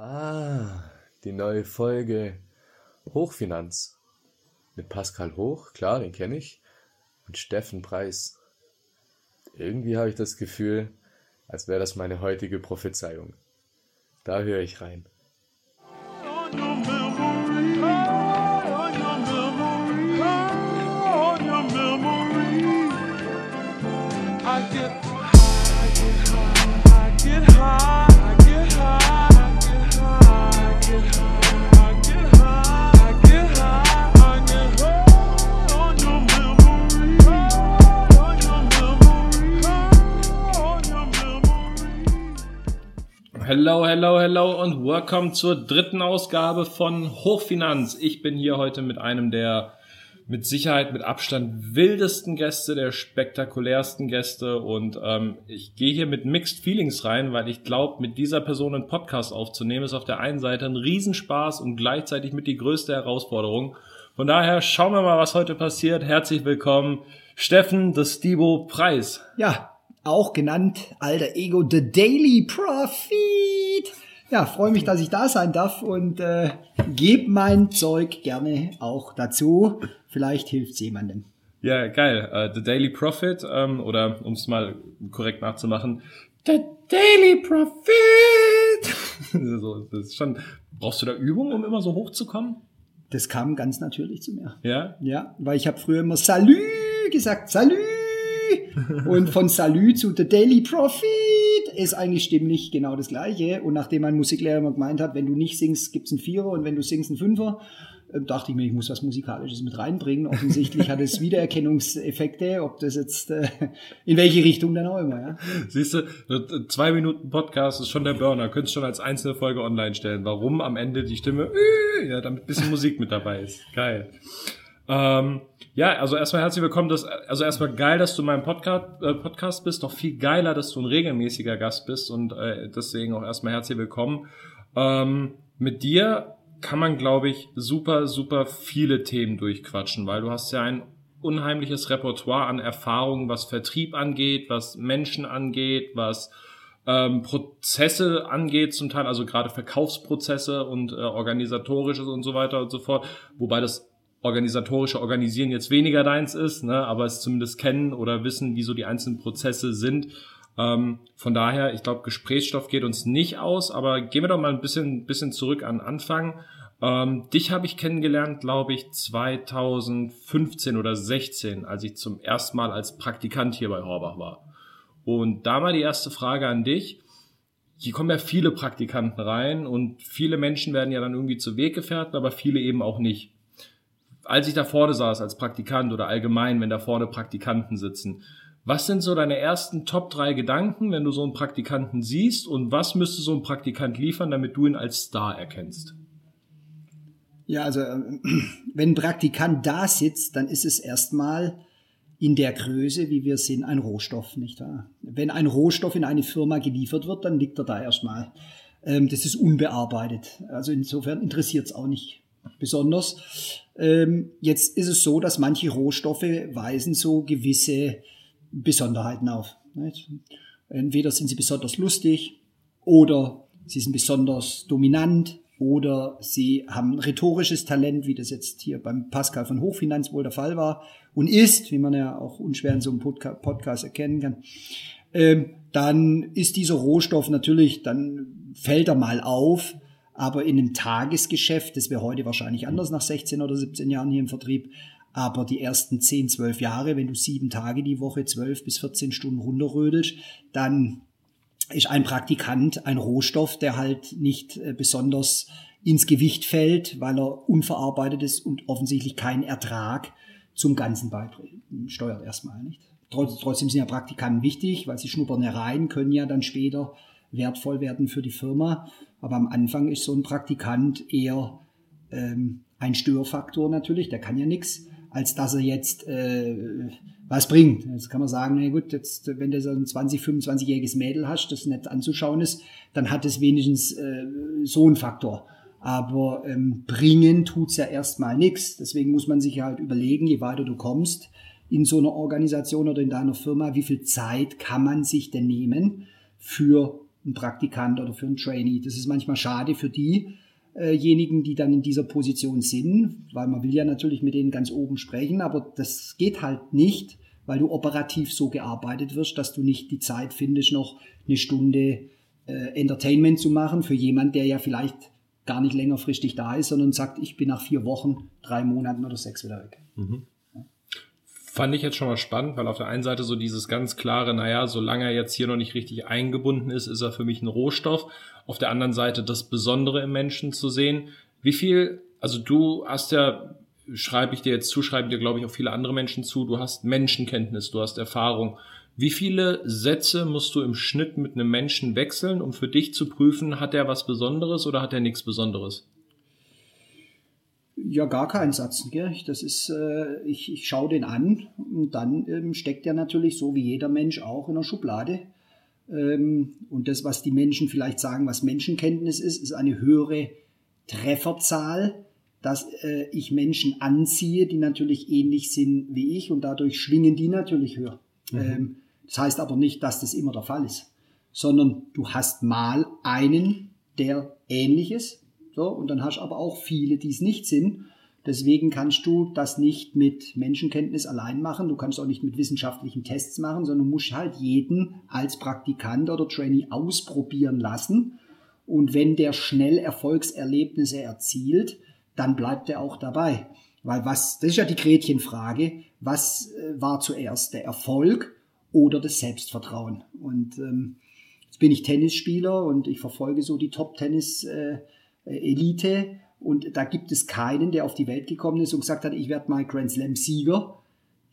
Ah, die neue Folge Hochfinanz. Mit Pascal Hoch, klar, den kenne ich, und Steffen Preis. Irgendwie habe ich das Gefühl, als wäre das meine heutige Prophezeiung. Da höre ich rein. Hello, hello, hello und welcome zur dritten Ausgabe von Hochfinanz. Ich bin hier heute mit einem der mit Sicherheit mit Abstand wildesten Gäste, der spektakulärsten Gäste und ähm, ich gehe hier mit Mixed Feelings rein, weil ich glaube, mit dieser Person einen Podcast aufzunehmen ist auf der einen Seite ein Riesenspaß und gleichzeitig mit die größte Herausforderung. Von daher schauen wir mal, was heute passiert. Herzlich willkommen, Steffen, das Stibo Preis. Ja, auch genannt alter Ego The Daily Prophet. Ja, freue mich, dass ich da sein darf und äh, gebe mein Zeug gerne auch dazu. Vielleicht hilft es jemandem. Ja, geil. Uh, The Daily Prophet ähm, oder um es mal korrekt nachzumachen, The Daily Prophet. so, das ist schon. Brauchst du da Übung, um immer so hochzukommen? Das kam ganz natürlich zu mir. Ja. Ja, weil ich habe früher immer Salü gesagt, Salü. Und von Salü zu The Daily Prophet ist eigentlich stimmlich genau das Gleiche. Und nachdem mein Musiklehrer immer gemeint hat, wenn du nicht singst, gibt's einen Vierer und wenn du singst, einen Fünfer, äh, dachte ich mir, ich muss was Musikalisches mit reinbringen. Offensichtlich hat es Wiedererkennungseffekte, ob das jetzt äh, in welche Richtung dann auch immer. Ja. Siehst du, zwei Minuten Podcast ist schon der Burner. Könntest schon als einzelne Folge online stellen. Warum am Ende die Stimme, ja, damit ein bisschen Musik mit dabei ist. Geil. Ähm, ja, also erstmal herzlich willkommen. Dass, also erstmal geil, dass du in meinem Podcast, äh, Podcast bist. Doch viel geiler, dass du ein regelmäßiger Gast bist und äh, deswegen auch erstmal herzlich willkommen. Ähm, mit dir kann man, glaube ich, super, super viele Themen durchquatschen, weil du hast ja ein unheimliches Repertoire an Erfahrungen, was Vertrieb angeht, was Menschen angeht, was ähm, Prozesse angeht, zum Teil, also gerade Verkaufsprozesse und äh, organisatorisches und so weiter und so fort, wobei das organisatorische Organisieren jetzt weniger deins ist, ne, aber es zumindest kennen oder wissen, wie so die einzelnen Prozesse sind. Ähm, von daher, ich glaube, Gesprächsstoff geht uns nicht aus, aber gehen wir doch mal ein bisschen, bisschen zurück an Anfang. Ähm, dich habe ich kennengelernt, glaube ich, 2015 oder 16, als ich zum ersten Mal als Praktikant hier bei Horbach war. Und da mal die erste Frage an dich. Hier kommen ja viele Praktikanten rein und viele Menschen werden ja dann irgendwie zu Weggefährten, aber viele eben auch nicht als ich da vorne saß als Praktikant oder allgemein, wenn da vorne Praktikanten sitzen, was sind so deine ersten Top drei Gedanken, wenn du so einen Praktikanten siehst und was müsste so ein Praktikant liefern, damit du ihn als Star erkennst? Ja, also äh, wenn ein Praktikant da sitzt, dann ist es erstmal in der Größe, wie wir sind, ein Rohstoff, nicht wahr? Wenn ein Rohstoff in eine Firma geliefert wird, dann liegt er da erstmal. Ähm, das ist unbearbeitet. Also insofern interessiert es auch nicht besonders. Ähm, jetzt ist es so, dass manche Rohstoffe weisen so gewisse Besonderheiten auf. Nicht? Entweder sind sie besonders lustig oder sie sind besonders dominant oder sie haben rhetorisches Talent, wie das jetzt hier beim Pascal von Hochfinanz wohl der Fall war und ist, wie man ja auch unschwer in so einem Podcast erkennen kann. Ähm, dann ist dieser Rohstoff natürlich, dann fällt er mal auf, aber in einem Tagesgeschäft, das wäre heute wahrscheinlich anders nach 16 oder 17 Jahren hier im Vertrieb, aber die ersten 10, 12 Jahre, wenn du sieben Tage die Woche, 12 bis 14 Stunden runterrödelst, dann ist ein Praktikant ein Rohstoff, der halt nicht äh, besonders ins Gewicht fällt, weil er unverarbeitet ist und offensichtlich keinen Ertrag zum Ganzen steuert erstmal nicht. Trotzdem sind ja Praktikanten wichtig, weil sie schnuppern herein, können ja dann später wertvoll werden für die Firma. Aber am Anfang ist so ein Praktikant eher ähm, ein Störfaktor natürlich, der kann ja nichts, als dass er jetzt äh, was bringt. Jetzt kann man sagen, na gut, jetzt, wenn du so ein 20, 25-jähriges Mädel hast, das nett anzuschauen ist, dann hat es wenigstens äh, so einen Faktor. Aber ähm, bringen tut's ja erstmal nichts. Deswegen muss man sich halt überlegen, je weiter du kommst in so einer Organisation oder in deiner Firma, wie viel Zeit kann man sich denn nehmen für einen Praktikant oder für einen Trainee. Das ist manchmal schade für diejenigen, die dann in dieser Position sind, weil man will ja natürlich mit denen ganz oben sprechen, aber das geht halt nicht, weil du operativ so gearbeitet wirst, dass du nicht die Zeit findest, noch eine Stunde äh, Entertainment zu machen für jemand, der ja vielleicht gar nicht längerfristig da ist, sondern sagt, ich bin nach vier Wochen, drei Monaten oder sechs wieder weg. Mhm. Fand ich jetzt schon mal spannend, weil auf der einen Seite so dieses ganz klare, naja, solange er jetzt hier noch nicht richtig eingebunden ist, ist er für mich ein Rohstoff. Auf der anderen Seite das Besondere im Menschen zu sehen. Wie viel, also du hast ja, schreibe ich dir jetzt zu, schreiben dir, glaube ich, auch viele andere Menschen zu, du hast Menschenkenntnis, du hast Erfahrung. Wie viele Sätze musst du im Schnitt mit einem Menschen wechseln, um für dich zu prüfen, hat er was Besonderes oder hat er nichts Besonderes? Ja, gar keinen Satz. Gell? Das ist, äh, ich, ich schaue den an und dann ähm, steckt er natürlich so wie jeder Mensch auch in der Schublade. Ähm, und das, was die Menschen vielleicht sagen, was Menschenkenntnis ist, ist eine höhere Trefferzahl, dass äh, ich Menschen anziehe, die natürlich ähnlich sind wie ich und dadurch schwingen die natürlich höher. Mhm. Ähm, das heißt aber nicht, dass das immer der Fall ist, sondern du hast mal einen, der ähnlich ist so, und dann hast du aber auch viele, die es nicht sind. Deswegen kannst du das nicht mit Menschenkenntnis allein machen. Du kannst auch nicht mit wissenschaftlichen Tests machen, sondern musst halt jeden als Praktikant oder Trainee ausprobieren lassen. Und wenn der schnell Erfolgserlebnisse erzielt, dann bleibt er auch dabei. Weil was, das ist ja die Gretchenfrage, was äh, war zuerst der Erfolg oder das Selbstvertrauen? Und ähm, jetzt bin ich Tennisspieler und ich verfolge so die Top-Tennis- äh, Elite und da gibt es keinen, der auf die Welt gekommen ist und gesagt hat, ich werde mal Grand Slam Sieger.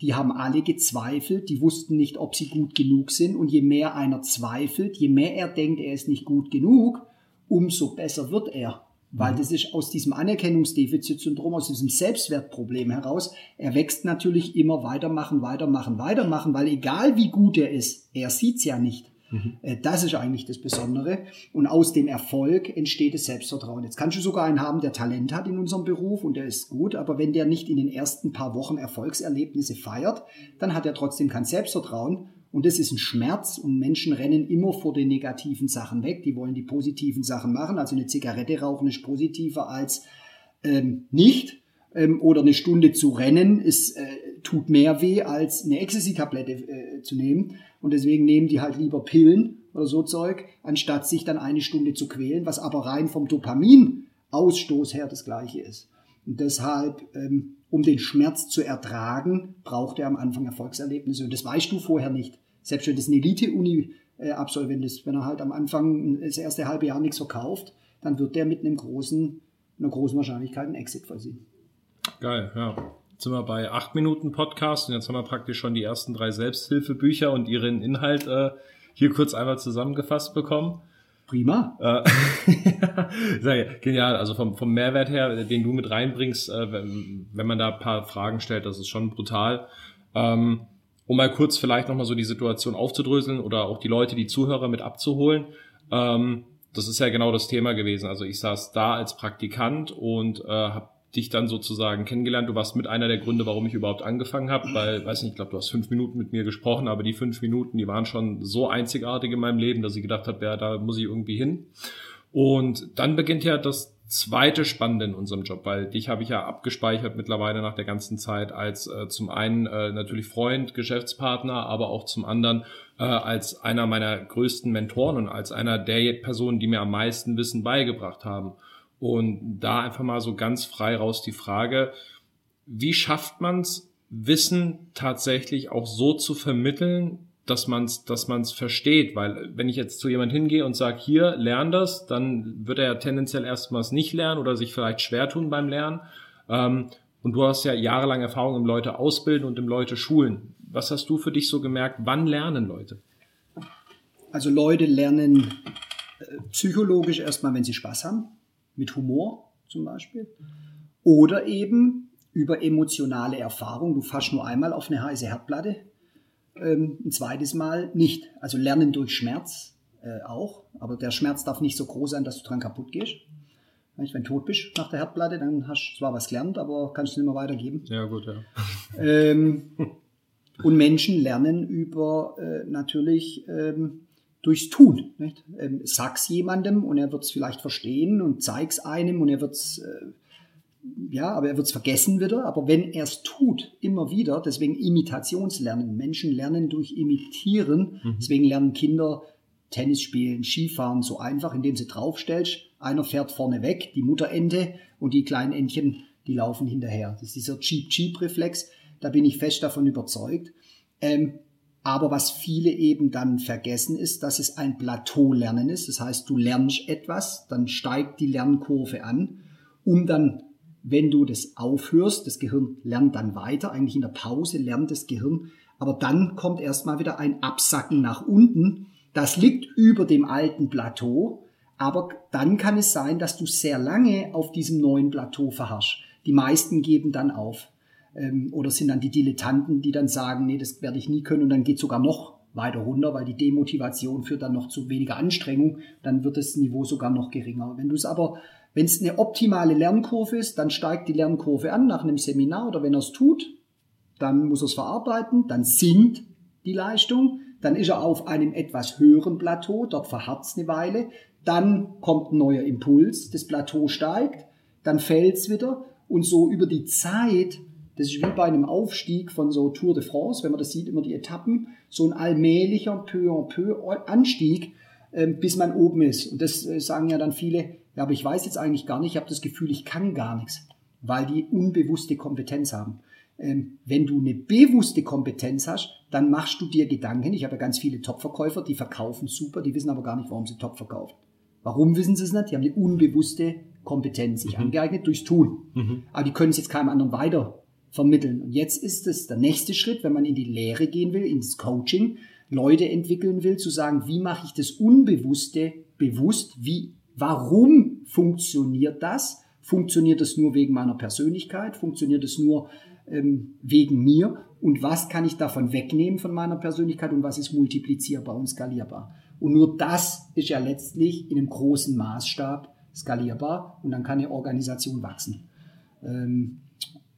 Die haben alle gezweifelt, die wussten nicht, ob sie gut genug sind und je mehr einer zweifelt, je mehr er denkt, er ist nicht gut genug, umso besser wird er. Weil mhm. das ist aus diesem Anerkennungsdefizitsyndrom, aus diesem Selbstwertproblem heraus, er wächst natürlich immer weitermachen, weitermachen, weitermachen, weil egal wie gut er ist, er sieht's ja nicht. Mhm. Das ist eigentlich das Besondere. Und aus dem Erfolg entsteht das Selbstvertrauen. Jetzt kannst du sogar einen haben, der Talent hat in unserem Beruf und der ist gut, aber wenn der nicht in den ersten paar Wochen Erfolgserlebnisse feiert, dann hat er trotzdem kein Selbstvertrauen. Und das ist ein Schmerz und Menschen rennen immer vor den negativen Sachen weg. Die wollen die positiven Sachen machen. Also eine Zigarette rauchen ist positiver als ähm, nicht. Ähm, oder eine Stunde zu rennen ist, äh, tut mehr weh als eine Ecstasy-Tablette äh, zu nehmen. Und deswegen nehmen die halt lieber Pillen oder so Zeug, anstatt sich dann eine Stunde zu quälen, was aber rein vom Dopaminausstoß her das gleiche ist. Und deshalb, ähm, um den Schmerz zu ertragen, braucht er am Anfang Erfolgserlebnisse. Und das weißt du vorher nicht. Selbst wenn das ein Elite-Uni-Absolvent ist, wenn er halt am Anfang das erste halbe Jahr nichts verkauft, dann wird der mit einem großen, einer großen Wahrscheinlichkeit einen Exit versehen. Geil, ja. Jetzt sind wir bei acht Minuten Podcast und jetzt haben wir praktisch schon die ersten drei Selbsthilfebücher und ihren Inhalt äh, hier kurz einmal zusammengefasst bekommen. Prima. Äh, genial. Also vom, vom Mehrwert her, den du mit reinbringst, äh, wenn, wenn man da ein paar Fragen stellt, das ist schon brutal. Ähm, um mal kurz vielleicht nochmal so die Situation aufzudröseln oder auch die Leute, die Zuhörer mit abzuholen. Ähm, das ist ja genau das Thema gewesen. Also ich saß da als Praktikant und äh, habe dich dann sozusagen kennengelernt. Du warst mit einer der Gründe, warum ich überhaupt angefangen habe, weil, weiß nicht, ich glaube, du hast fünf Minuten mit mir gesprochen, aber die fünf Minuten, die waren schon so einzigartig in meinem Leben, dass ich gedacht habe, ja, da muss ich irgendwie hin. Und dann beginnt ja das zweite Spannende in unserem Job, weil dich habe ich ja abgespeichert mittlerweile nach der ganzen Zeit als äh, zum einen äh, natürlich Freund, Geschäftspartner, aber auch zum anderen äh, als einer meiner größten Mentoren und als einer der Personen, die mir am meisten Wissen beigebracht haben. Und da einfach mal so ganz frei raus die Frage, wie schafft man es, Wissen tatsächlich auch so zu vermitteln, dass man es dass man's versteht. Weil wenn ich jetzt zu jemand hingehe und sage, hier, lern das, dann wird er ja tendenziell erstmals nicht lernen oder sich vielleicht schwer tun beim Lernen. Ähm, und du hast ja jahrelang Erfahrung im Leute ausbilden und im Leute schulen. Was hast du für dich so gemerkt? Wann lernen Leute? Also Leute lernen äh, psychologisch erstmal, wenn sie Spaß haben mit Humor zum Beispiel. Oder eben über emotionale Erfahrung. Du fasst nur einmal auf eine heiße Herdplatte, ähm, ein zweites Mal nicht. Also lernen durch Schmerz äh, auch, aber der Schmerz darf nicht so groß sein, dass du dran kaputt gehst. Wenn du tot bist nach der Herdplatte, dann hast du zwar was gelernt, aber kannst du nicht mehr weitergeben. Ja, gut, ja. Ähm, und Menschen lernen über äh, natürlich ähm, durchs Tun. Nicht? Ähm, sag's jemandem und er wird es vielleicht verstehen und zeig's einem und er wird's äh, ja, aber er wird es vergessen wieder. Aber wenn er es tut, immer wieder, deswegen Imitationslernen. Menschen lernen durch Imitieren. Mhm. Deswegen lernen Kinder Tennis spielen, Skifahren so einfach, indem sie draufstellst. Einer fährt vorne weg, die Mutterente, und die kleinen Entchen, die laufen hinterher. Das ist dieser Cheap-Cheap-Reflex. Da bin ich fest davon überzeugt. Ähm, aber was viele eben dann vergessen ist, dass es ein Plateau-Lernen ist. Das heißt, du lernst etwas, dann steigt die Lernkurve an, um dann, wenn du das aufhörst, das Gehirn lernt dann weiter, eigentlich in der Pause lernt das Gehirn, aber dann kommt erstmal wieder ein Absacken nach unten. Das liegt über dem alten Plateau, aber dann kann es sein, dass du sehr lange auf diesem neuen Plateau verharrst. Die meisten geben dann auf ähm, oder sind dann die Dilettanten, die dann sagen, nee, das werde ich nie können und dann geht sogar noch weiter runter, weil die Demotivation führt dann noch zu weniger Anstrengung, dann wird das Niveau sogar noch geringer. Wenn du es aber, wenn es eine optimale Lernkurve ist, dann steigt die Lernkurve an nach einem Seminar oder wenn er es tut, dann muss er es verarbeiten, dann sinkt die Leistung, dann ist er auf einem etwas höheren Plateau, dort verharrt es eine Weile, dann kommt ein neuer Impuls, das Plateau steigt, dann fällt es wieder und so über die Zeit das ist wie bei einem Aufstieg von so Tour de France, wenn man das sieht, immer die Etappen, so ein allmählicher peu en peu Anstieg, ähm, bis man oben ist. Und das äh, sagen ja dann viele, ja, aber ich weiß jetzt eigentlich gar nicht, ich habe das Gefühl, ich kann gar nichts, weil die unbewusste Kompetenz haben. Ähm, wenn du eine bewusste Kompetenz hast, dann machst du dir Gedanken. Ich habe ja ganz viele Top-Verkäufer, die verkaufen super, die wissen aber gar nicht, warum sie Top verkaufen. Warum wissen sie es nicht? Die haben eine unbewusste Kompetenz sich mhm. angeeignet durchs Tun. Mhm. Aber die können es jetzt keinem anderen weiter vermitteln. Und jetzt ist es der nächste Schritt, wenn man in die Lehre gehen will, ins Coaching, Leute entwickeln will, zu sagen, wie mache ich das Unbewusste bewusst? Wie, warum funktioniert das? Funktioniert das nur wegen meiner Persönlichkeit? Funktioniert es nur ähm, wegen mir? Und was kann ich davon wegnehmen von meiner Persönlichkeit und was ist multiplizierbar und skalierbar? Und nur das ist ja letztlich in einem großen Maßstab skalierbar und dann kann eine Organisation wachsen. Ähm,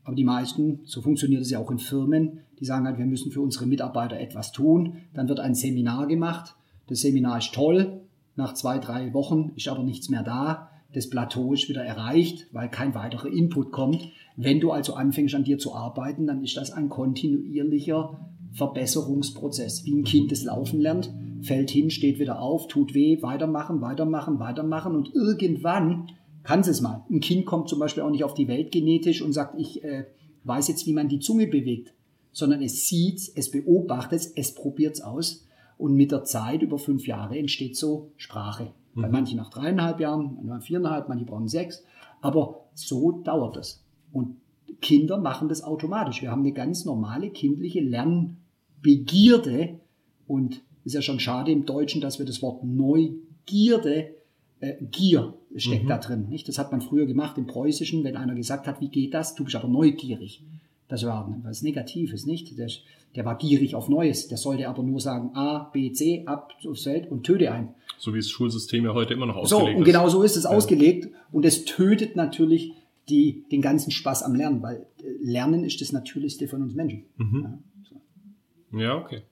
aber die meisten, so funktioniert es ja auch in Firmen, die sagen halt, wir müssen für unsere Mitarbeiter etwas tun. Dann wird ein Seminar gemacht. Das Seminar ist toll. Nach zwei, drei Wochen ist aber nichts mehr da. Das Plateau ist wieder erreicht, weil kein weiterer Input kommt. Wenn du also anfängst an dir zu arbeiten, dann ist das ein kontinuierlicher Verbesserungsprozess. Wie ein Kind das Laufen lernt, fällt hin, steht wieder auf, tut weh, weitermachen, weitermachen, weitermachen und irgendwann kann es mal. Ein Kind kommt zum Beispiel auch nicht auf die Welt genetisch und sagt, ich äh, weiß jetzt, wie man die Zunge bewegt, sondern es sieht, es beobachtet, es probiert es aus und mit der Zeit, über fünf Jahre, entsteht so Sprache. Mhm. Bei manchen nach dreieinhalb Jahren, manche nach viereinhalb, manche brauchen sechs, aber so dauert das. Und Kinder machen das automatisch. Wir haben eine ganz normale kindliche Lernbegierde und ist ja schon schade im Deutschen, dass wir das Wort Neugierde äh, Gier steckt mhm. da drin. Nicht? Das hat man früher gemacht im Preußischen, wenn einer gesagt hat, wie geht das? Du bist aber neugierig. Das war was Negatives, nicht? Der, der, war gierig auf Neues. Der sollte aber nur sagen A, B, C, ab aufs Feld und töte ein. So wie das Schulsystem ja heute immer noch ausgelegt ist. So, und genau so ist es ja. ausgelegt. Und es tötet natürlich die, den ganzen Spaß am Lernen, weil äh, Lernen ist das Natürlichste von uns Menschen. Mhm. Ja, so. ja, okay.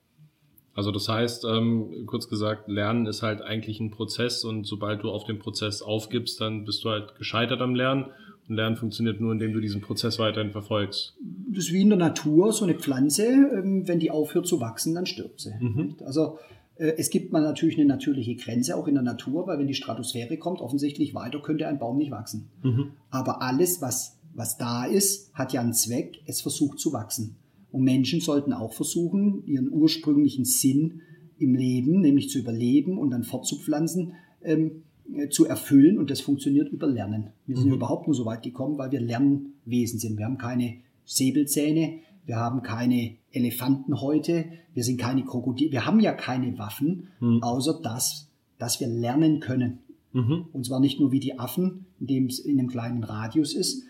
Also das heißt, ähm, kurz gesagt, Lernen ist halt eigentlich ein Prozess und sobald du auf den Prozess aufgibst, dann bist du halt gescheitert am Lernen. Und Lernen funktioniert nur, indem du diesen Prozess weiterhin verfolgst. Das ist wie in der Natur, so eine Pflanze, ähm, wenn die aufhört zu wachsen, dann stirbt sie. Mhm. Also äh, es gibt mal natürlich eine natürliche Grenze, auch in der Natur, weil wenn die Stratosphäre kommt, offensichtlich weiter könnte ein Baum nicht wachsen. Mhm. Aber alles, was, was da ist, hat ja einen Zweck, es versucht zu wachsen. Und Menschen sollten auch versuchen, ihren ursprünglichen Sinn im Leben, nämlich zu überleben und dann fortzupflanzen, ähm, äh, zu erfüllen. Und das funktioniert über Lernen. Wir sind mhm. überhaupt nur so weit gekommen, weil wir Lernwesen sind. Wir haben keine Säbelzähne, wir haben keine Elefanten heute, wir sind keine Krokodile, wir haben ja keine Waffen, mhm. außer das, dass wir lernen können. Mhm. Und zwar nicht nur wie die Affen, indem es in einem kleinen Radius ist,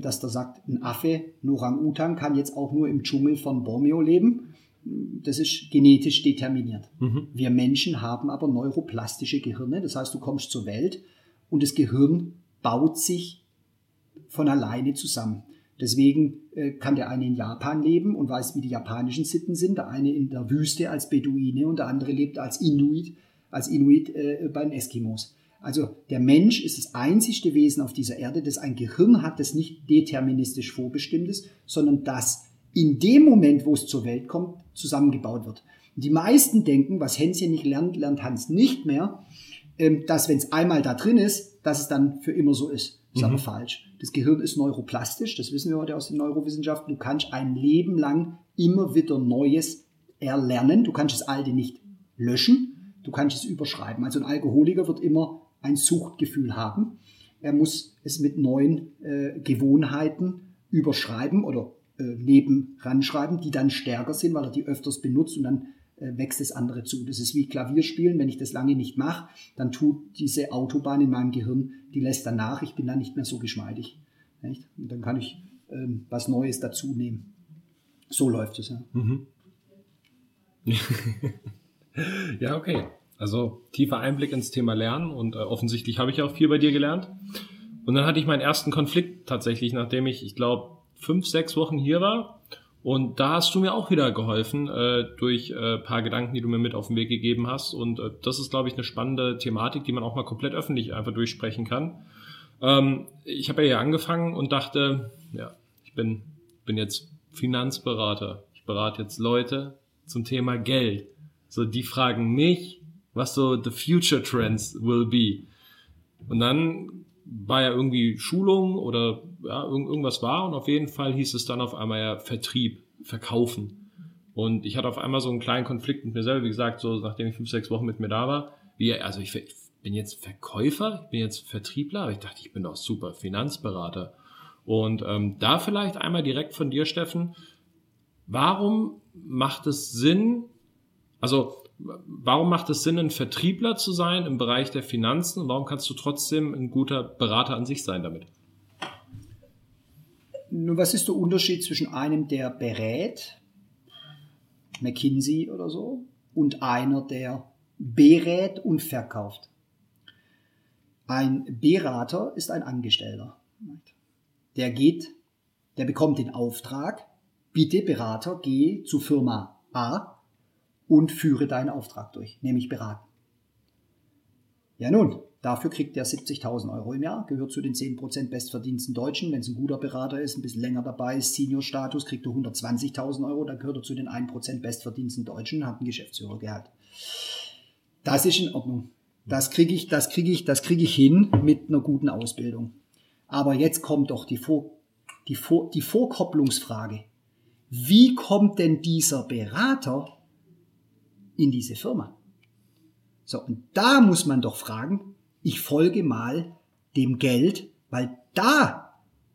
dass da sagt, ein Affe, ein Orang-Utan kann jetzt auch nur im Dschungel von Borneo leben. Das ist genetisch determiniert. Mhm. Wir Menschen haben aber neuroplastische Gehirne. Das heißt, du kommst zur Welt und das Gehirn baut sich von alleine zusammen. Deswegen äh, kann der eine in Japan leben und weiß, wie die japanischen Sitten sind. Der eine in der Wüste als Beduine und der andere lebt als Inuit als Inuit äh, bei den Eskimos. Also der Mensch ist das einzigste Wesen auf dieser Erde, das ein Gehirn hat, das nicht deterministisch vorbestimmt ist, sondern das in dem Moment, wo es zur Welt kommt, zusammengebaut wird. Die meisten denken, was Hänschen nicht lernt, lernt Hans nicht mehr, ähm, dass wenn es einmal da drin ist, dass es dann für immer so ist. Das ist mhm. aber falsch. Das Gehirn ist neuroplastisch, das wissen wir heute aus den Neurowissenschaften. Du kannst ein Leben lang immer wieder Neues erlernen. Du kannst das Alte nicht löschen, du kannst es überschreiben. Also ein Alkoholiker wird immer ein Suchtgefühl haben. Er muss es mit neuen äh, Gewohnheiten überschreiben oder äh, neben ranschreiben, die dann stärker sind, weil er die öfters benutzt und dann äh, wächst das andere zu. Das ist wie Klavierspielen. Wenn ich das lange nicht mache, dann tut diese Autobahn in meinem Gehirn, die lässt dann nach. Ich bin dann nicht mehr so geschmeidig. Nicht? Und dann kann ich ähm, was Neues dazu nehmen. So läuft es. Ja, mhm. ja okay. Also tiefer Einblick ins Thema Lernen und äh, offensichtlich habe ich auch viel bei dir gelernt. Und dann hatte ich meinen ersten Konflikt tatsächlich, nachdem ich, ich glaube, fünf, sechs Wochen hier war. Und da hast du mir auch wieder geholfen äh, durch äh, paar Gedanken, die du mir mit auf den Weg gegeben hast. Und äh, das ist, glaube ich, eine spannende Thematik, die man auch mal komplett öffentlich einfach durchsprechen kann. Ähm, ich habe ja hier angefangen und dachte, ja, ich bin, bin jetzt Finanzberater. Ich berate jetzt Leute zum Thema Geld. So, die fragen mich, was so the future trends will be. Und dann war ja irgendwie Schulung oder ja, irgend, irgendwas war und auf jeden Fall hieß es dann auf einmal ja Vertrieb, Verkaufen. Und ich hatte auf einmal so einen kleinen Konflikt mit mir selber, wie gesagt, so nachdem ich fünf, sechs Wochen mit mir da war. Wie, also ich, bin jetzt Verkäufer, ich bin jetzt Vertriebler, aber ich dachte, ich bin doch super Finanzberater. Und ähm, da vielleicht einmal direkt von dir, Steffen, warum macht es Sinn, also warum macht es Sinn, ein Vertriebler zu sein im Bereich der Finanzen und warum kannst du trotzdem ein guter Berater an sich sein damit? Nun, was ist der Unterschied zwischen einem, der berät, McKinsey oder so, und einer, der berät und verkauft? Ein Berater ist ein Angestellter. Der geht, der bekommt den Auftrag, bitte Berater, geh zu Firma A und führe deinen Auftrag durch, nämlich beraten. Ja nun, dafür kriegt er 70.000 Euro im Jahr, gehört zu den 10% bestverdiensten Deutschen. Wenn es ein guter Berater ist, ein bisschen länger dabei ist, Senior-Status, kriegt er 120.000 Euro, dann gehört er zu den 1% bestverdiensten Deutschen, hat einen Geschäftsführergehalt. Das ist in Ordnung. Das kriege ich, das kriege ich, das kriege ich hin mit einer guten Ausbildung. Aber jetzt kommt doch die, Vor, die, Vor, die Vorkopplungsfrage. Wie kommt denn dieser Berater in diese Firma. So, und da muss man doch fragen, ich folge mal dem Geld, weil da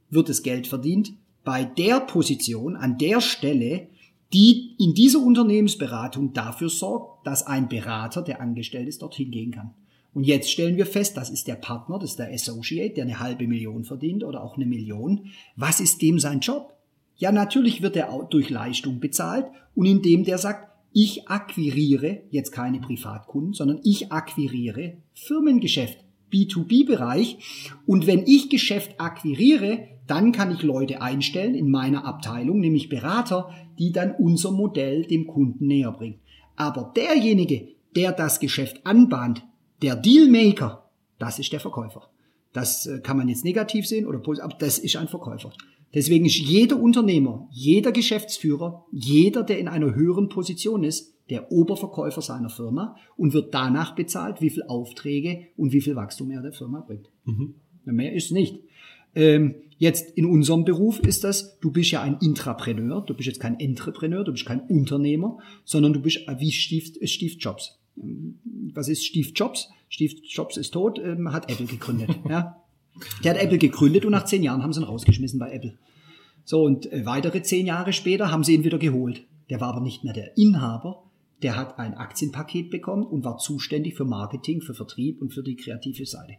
wird das Geld verdient, bei der Position, an der Stelle, die in dieser Unternehmensberatung dafür sorgt, dass ein Berater, der angestellt ist, dorthin gehen kann. Und jetzt stellen wir fest, das ist der Partner, das ist der Associate, der eine halbe Million verdient oder auch eine Million. Was ist dem sein Job? Ja, natürlich wird er durch Leistung bezahlt und indem der sagt, ich akquiriere jetzt keine Privatkunden, sondern ich akquiriere Firmengeschäft, B2B-Bereich. Und wenn ich Geschäft akquiriere, dann kann ich Leute einstellen in meiner Abteilung, nämlich Berater, die dann unser Modell dem Kunden näher bringen. Aber derjenige, der das Geschäft anbahnt, der Dealmaker, das ist der Verkäufer. Das äh, kann man jetzt negativ sehen oder positiv, aber das ist ein Verkäufer. Deswegen ist jeder Unternehmer, jeder Geschäftsführer, jeder, der in einer höheren Position ist, der Oberverkäufer seiner Firma und wird danach bezahlt, wie viel Aufträge und wie viel Wachstum er der Firma bringt. Mhm. Mehr ist nicht. Ähm, jetzt in unserem Beruf ist das, du bist ja ein Intrapreneur, du bist jetzt kein Entrepreneur, du bist kein Unternehmer, sondern du bist wie Steve, Steve Jobs. Was ist Steve Jobs? Steve Jobs ist tot, ähm, hat Apple gegründet. ja? Der hat Apple gegründet und nach zehn Jahren haben sie ihn rausgeschmissen bei Apple. So, und äh, weitere zehn Jahre später haben sie ihn wieder geholt. Der war aber nicht mehr der Inhaber, der hat ein Aktienpaket bekommen und war zuständig für Marketing, für Vertrieb und für die kreative Seite.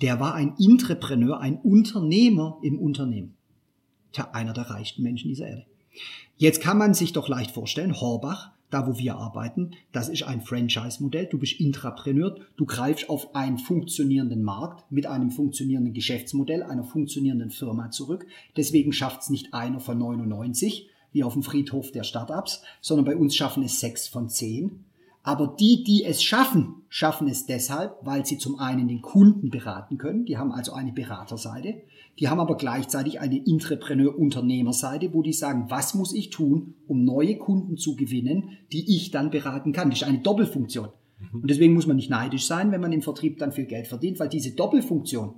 Der war ein Entrepreneur, ein Unternehmer im Unternehmen. Tja, einer der reichsten Menschen dieser Erde. Jetzt kann man sich doch leicht vorstellen, Horbach da wo wir arbeiten, das ist ein Franchise-Modell. Du bist Intrapreneur, du greifst auf einen funktionierenden Markt mit einem funktionierenden Geschäftsmodell, einer funktionierenden Firma zurück. Deswegen schafft es nicht einer von 99, wie auf dem Friedhof der Startups, sondern bei uns schaffen es sechs von zehn. Aber die, die es schaffen, schaffen es deshalb, weil sie zum einen den Kunden beraten können, die haben also eine Beraterseite, die haben aber gleichzeitig eine Entrepreneur-Unternehmerseite, wo die sagen, was muss ich tun, um neue Kunden zu gewinnen, die ich dann beraten kann. Das ist eine Doppelfunktion. Mhm. Und deswegen muss man nicht neidisch sein, wenn man im Vertrieb dann viel Geld verdient, weil diese Doppelfunktion,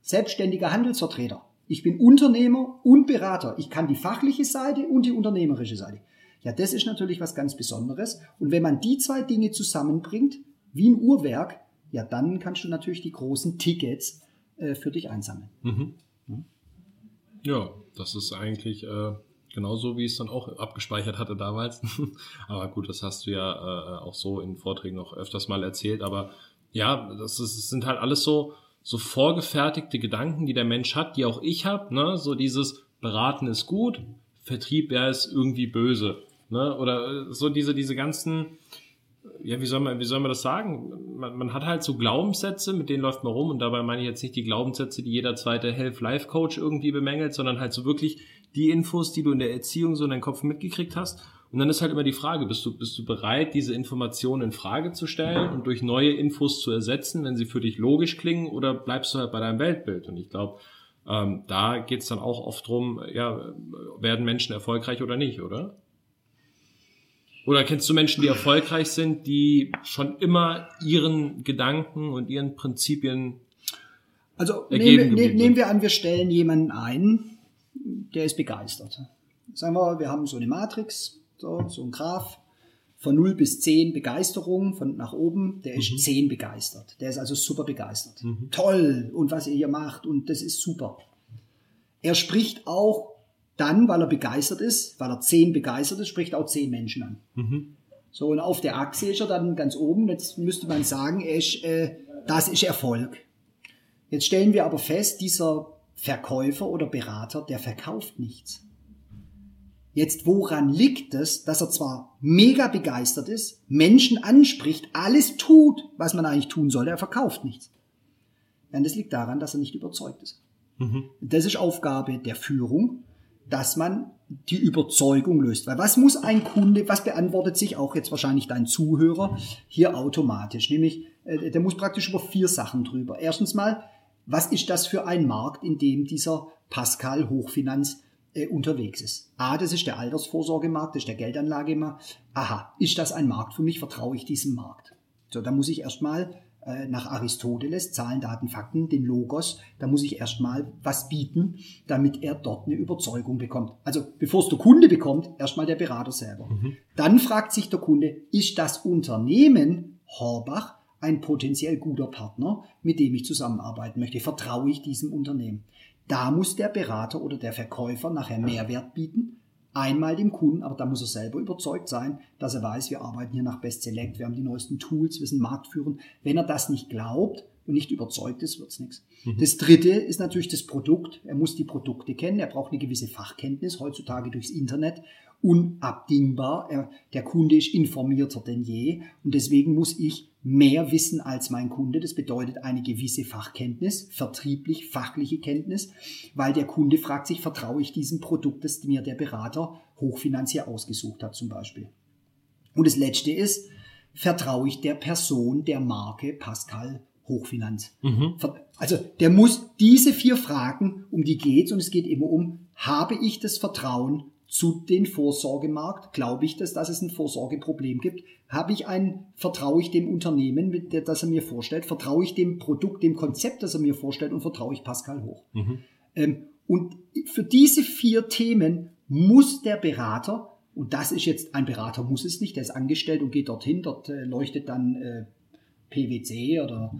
selbstständiger Handelsvertreter, ich bin Unternehmer und Berater, ich kann die fachliche Seite und die unternehmerische Seite. Ja, das ist natürlich was ganz Besonderes. Und wenn man die zwei Dinge zusammenbringt, wie ein Uhrwerk, ja, dann kannst du natürlich die großen Tickets äh, für dich einsammeln. Mhm. Ja. das ist eigentlich äh, genauso, wie es dann auch abgespeichert hatte damals. Aber gut, das hast du ja äh, auch so in Vorträgen noch öfters mal erzählt. Aber ja, das, ist, das sind halt alles so, so vorgefertigte Gedanken, die der Mensch hat, die auch ich habe. Ne? So dieses Beraten ist gut, Vertrieb, ja, ist irgendwie böse. Ne? Oder äh, so diese, diese ganzen, ja, wie soll man, wie soll man das sagen? Man, man hat halt so Glaubenssätze, mit denen läuft man rum und dabei meine ich jetzt nicht die Glaubenssätze, die jeder zweite Health-Life-Coach irgendwie bemängelt, sondern halt so wirklich die Infos, die du in der Erziehung so in deinem Kopf mitgekriegt hast. Und dann ist halt immer die Frage, bist du, bist du bereit, diese Informationen in Frage zu stellen und durch neue Infos zu ersetzen, wenn sie für dich logisch klingen, oder bleibst du halt bei deinem Weltbild? Und ich glaube, ähm, da geht's dann auch oft drum, ja, werden Menschen erfolgreich oder nicht, oder? Oder kennst du Menschen, die erfolgreich sind, die schon immer ihren Gedanken und ihren Prinzipien also nehmen wir, nehmen wir an, wir stellen jemanden ein, der ist begeistert. Sagen wir, wir haben so eine Matrix, so, so ein Graph von 0 bis 10 Begeisterung von nach oben, der ist mhm. 10 begeistert. Der ist also super begeistert. Mhm. Toll und was ihr hier macht und das ist super. Er spricht auch dann, weil er begeistert ist, weil er zehn begeistert ist, spricht auch zehn Menschen an. Mhm. So, und auf der Achse ist er dann ganz oben. Jetzt müsste man sagen, ist, äh, das ist Erfolg. Jetzt stellen wir aber fest, dieser Verkäufer oder Berater, der verkauft nichts. Jetzt, woran liegt es, dass er zwar mega begeistert ist, Menschen anspricht, alles tut, was man eigentlich tun soll, er verkauft nichts. Ja, das liegt daran, dass er nicht überzeugt ist. Mhm. Das ist Aufgabe der Führung dass man die Überzeugung löst. Weil was muss ein Kunde, was beantwortet sich auch jetzt wahrscheinlich dein Zuhörer hier automatisch? Nämlich, äh, der muss praktisch über vier Sachen drüber. Erstens mal, was ist das für ein Markt, in dem dieser Pascal Hochfinanz äh, unterwegs ist? A, das ist der Altersvorsorgemarkt, das ist der Geldanlagemarkt. Aha, ist das ein Markt für mich? Vertraue ich diesem Markt? So, da muss ich erstmal äh, nach Aristoteles, Zahlen, Daten, Fakten, den Logos, da muss ich erstmal was bieten, damit er dort eine Überzeugung bekommt. Also bevor es der Kunde bekommt, erstmal der Berater selber. Mhm. Dann fragt sich der Kunde, ist das Unternehmen Horbach ein potenziell guter Partner, mit dem ich zusammenarbeiten möchte? Vertraue ich diesem Unternehmen? Da muss der Berater oder der Verkäufer nachher Mehrwert bieten einmal dem Kunden, aber da muss er selber überzeugt sein, dass er weiß, wir arbeiten hier nach Best Select, wir haben die neuesten Tools, wir sind marktführend. Wenn er das nicht glaubt und nicht überzeugt ist, wird's nichts. Mhm. Das dritte ist natürlich das Produkt. Er muss die Produkte kennen, er braucht eine gewisse Fachkenntnis, heutzutage durchs Internet unabdingbar. der Kunde ist informierter denn je und deswegen muss ich mehr wissen als mein Kunde. Das bedeutet eine gewisse Fachkenntnis, vertrieblich, fachliche Kenntnis, weil der Kunde fragt sich, vertraue ich diesem Produkt, das mir der Berater hochfinanziell ausgesucht hat zum Beispiel. Und das letzte ist, vertraue ich der Person, der Marke Pascal Hochfinanz. Mhm. Also der muss diese vier Fragen, um die geht's und es geht immer um, habe ich das Vertrauen zu den Vorsorgemarkt? Glaube ich, dass, dass es ein Vorsorgeproblem gibt? Habe ich ein, vertraue ich dem Unternehmen, mit der, das er mir vorstellt? Vertraue ich dem Produkt, dem Konzept, das er mir vorstellt? Und vertraue ich Pascal Hoch? Mhm. Ähm, und für diese vier Themen muss der Berater, und das ist jetzt, ein Berater muss es nicht, der ist angestellt und geht dorthin, dort äh, leuchtet dann äh, PwC oder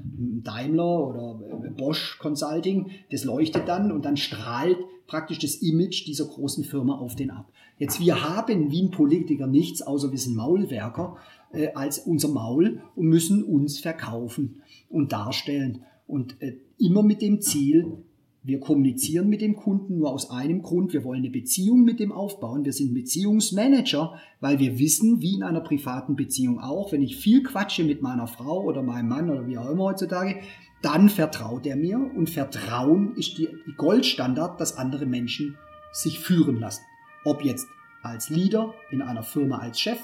Daimler oder äh, Bosch Consulting, das leuchtet dann und dann strahlt praktisch das Image dieser großen Firma auf den ab. Jetzt, wir haben wie ein Politiker nichts, außer wir sind Maulwerker, äh, als unser Maul und müssen uns verkaufen und darstellen. Und äh, immer mit dem Ziel, wir kommunizieren mit dem Kunden nur aus einem Grund. Wir wollen eine Beziehung mit dem aufbauen. Wir sind Beziehungsmanager, weil wir wissen, wie in einer privaten Beziehung auch, wenn ich viel quatsche mit meiner Frau oder meinem Mann oder wie auch immer heutzutage, dann vertraut er mir und Vertrauen ist die, die Goldstandard, dass andere Menschen sich führen lassen. Ob jetzt als Leader in einer Firma als Chef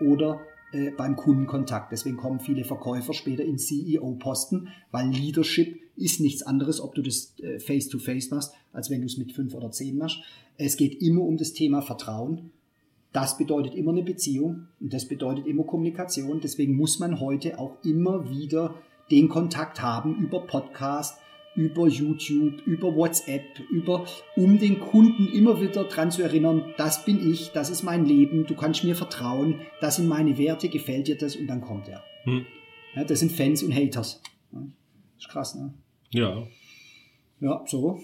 oder äh, beim Kundenkontakt. Deswegen kommen viele Verkäufer später in CEO-Posten, weil Leadership ist nichts anderes, ob du das äh, face-to-face -face machst, als wenn du es mit fünf oder zehn machst. Es geht immer um das Thema Vertrauen. Das bedeutet immer eine Beziehung und das bedeutet immer Kommunikation. Deswegen muss man heute auch immer wieder den Kontakt haben über Podcast, über YouTube, über WhatsApp, über, um den Kunden immer wieder dran zu erinnern, das bin ich, das ist mein Leben, du kannst mir vertrauen, das sind meine Werte, gefällt dir das und dann kommt er. Hm. Ja, das sind Fans und Haters. Ja, ist krass, ne? Ja. Ja, so.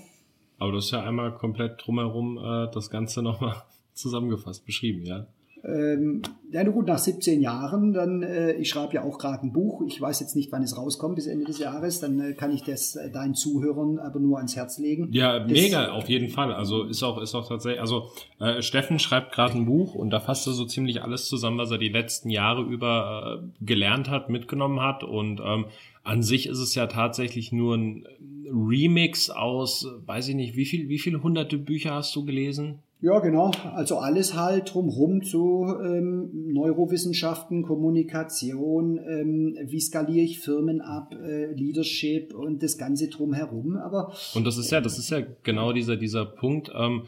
Aber das ist ja einmal komplett drumherum äh, das Ganze nochmal zusammengefasst beschrieben, ja. Ähm, ja, gut, nach 17 Jahren, dann, äh, ich schreibe ja auch gerade ein Buch. Ich weiß jetzt nicht, wann es rauskommt bis Ende des Jahres. Dann äh, kann ich das äh, deinen Zuhörern aber nur ans Herz legen. Ja, das, mega, auf jeden Fall. Also ist auch, ist auch tatsächlich, also äh, Steffen schreibt gerade ein Buch und da fasst er so ziemlich alles zusammen, was er die letzten Jahre über äh, gelernt hat, mitgenommen hat. Und ähm, an sich ist es ja tatsächlich nur ein Remix aus, weiß ich nicht, wie viel, wie viele hunderte Bücher hast du gelesen? Ja, genau. Also alles halt drumherum zu ähm, Neurowissenschaften, Kommunikation, ähm, wie skaliere ich Firmen ab, äh, Leadership und das Ganze drumherum. Aber und das ist ja, das ist ja genau dieser dieser Punkt. Ähm,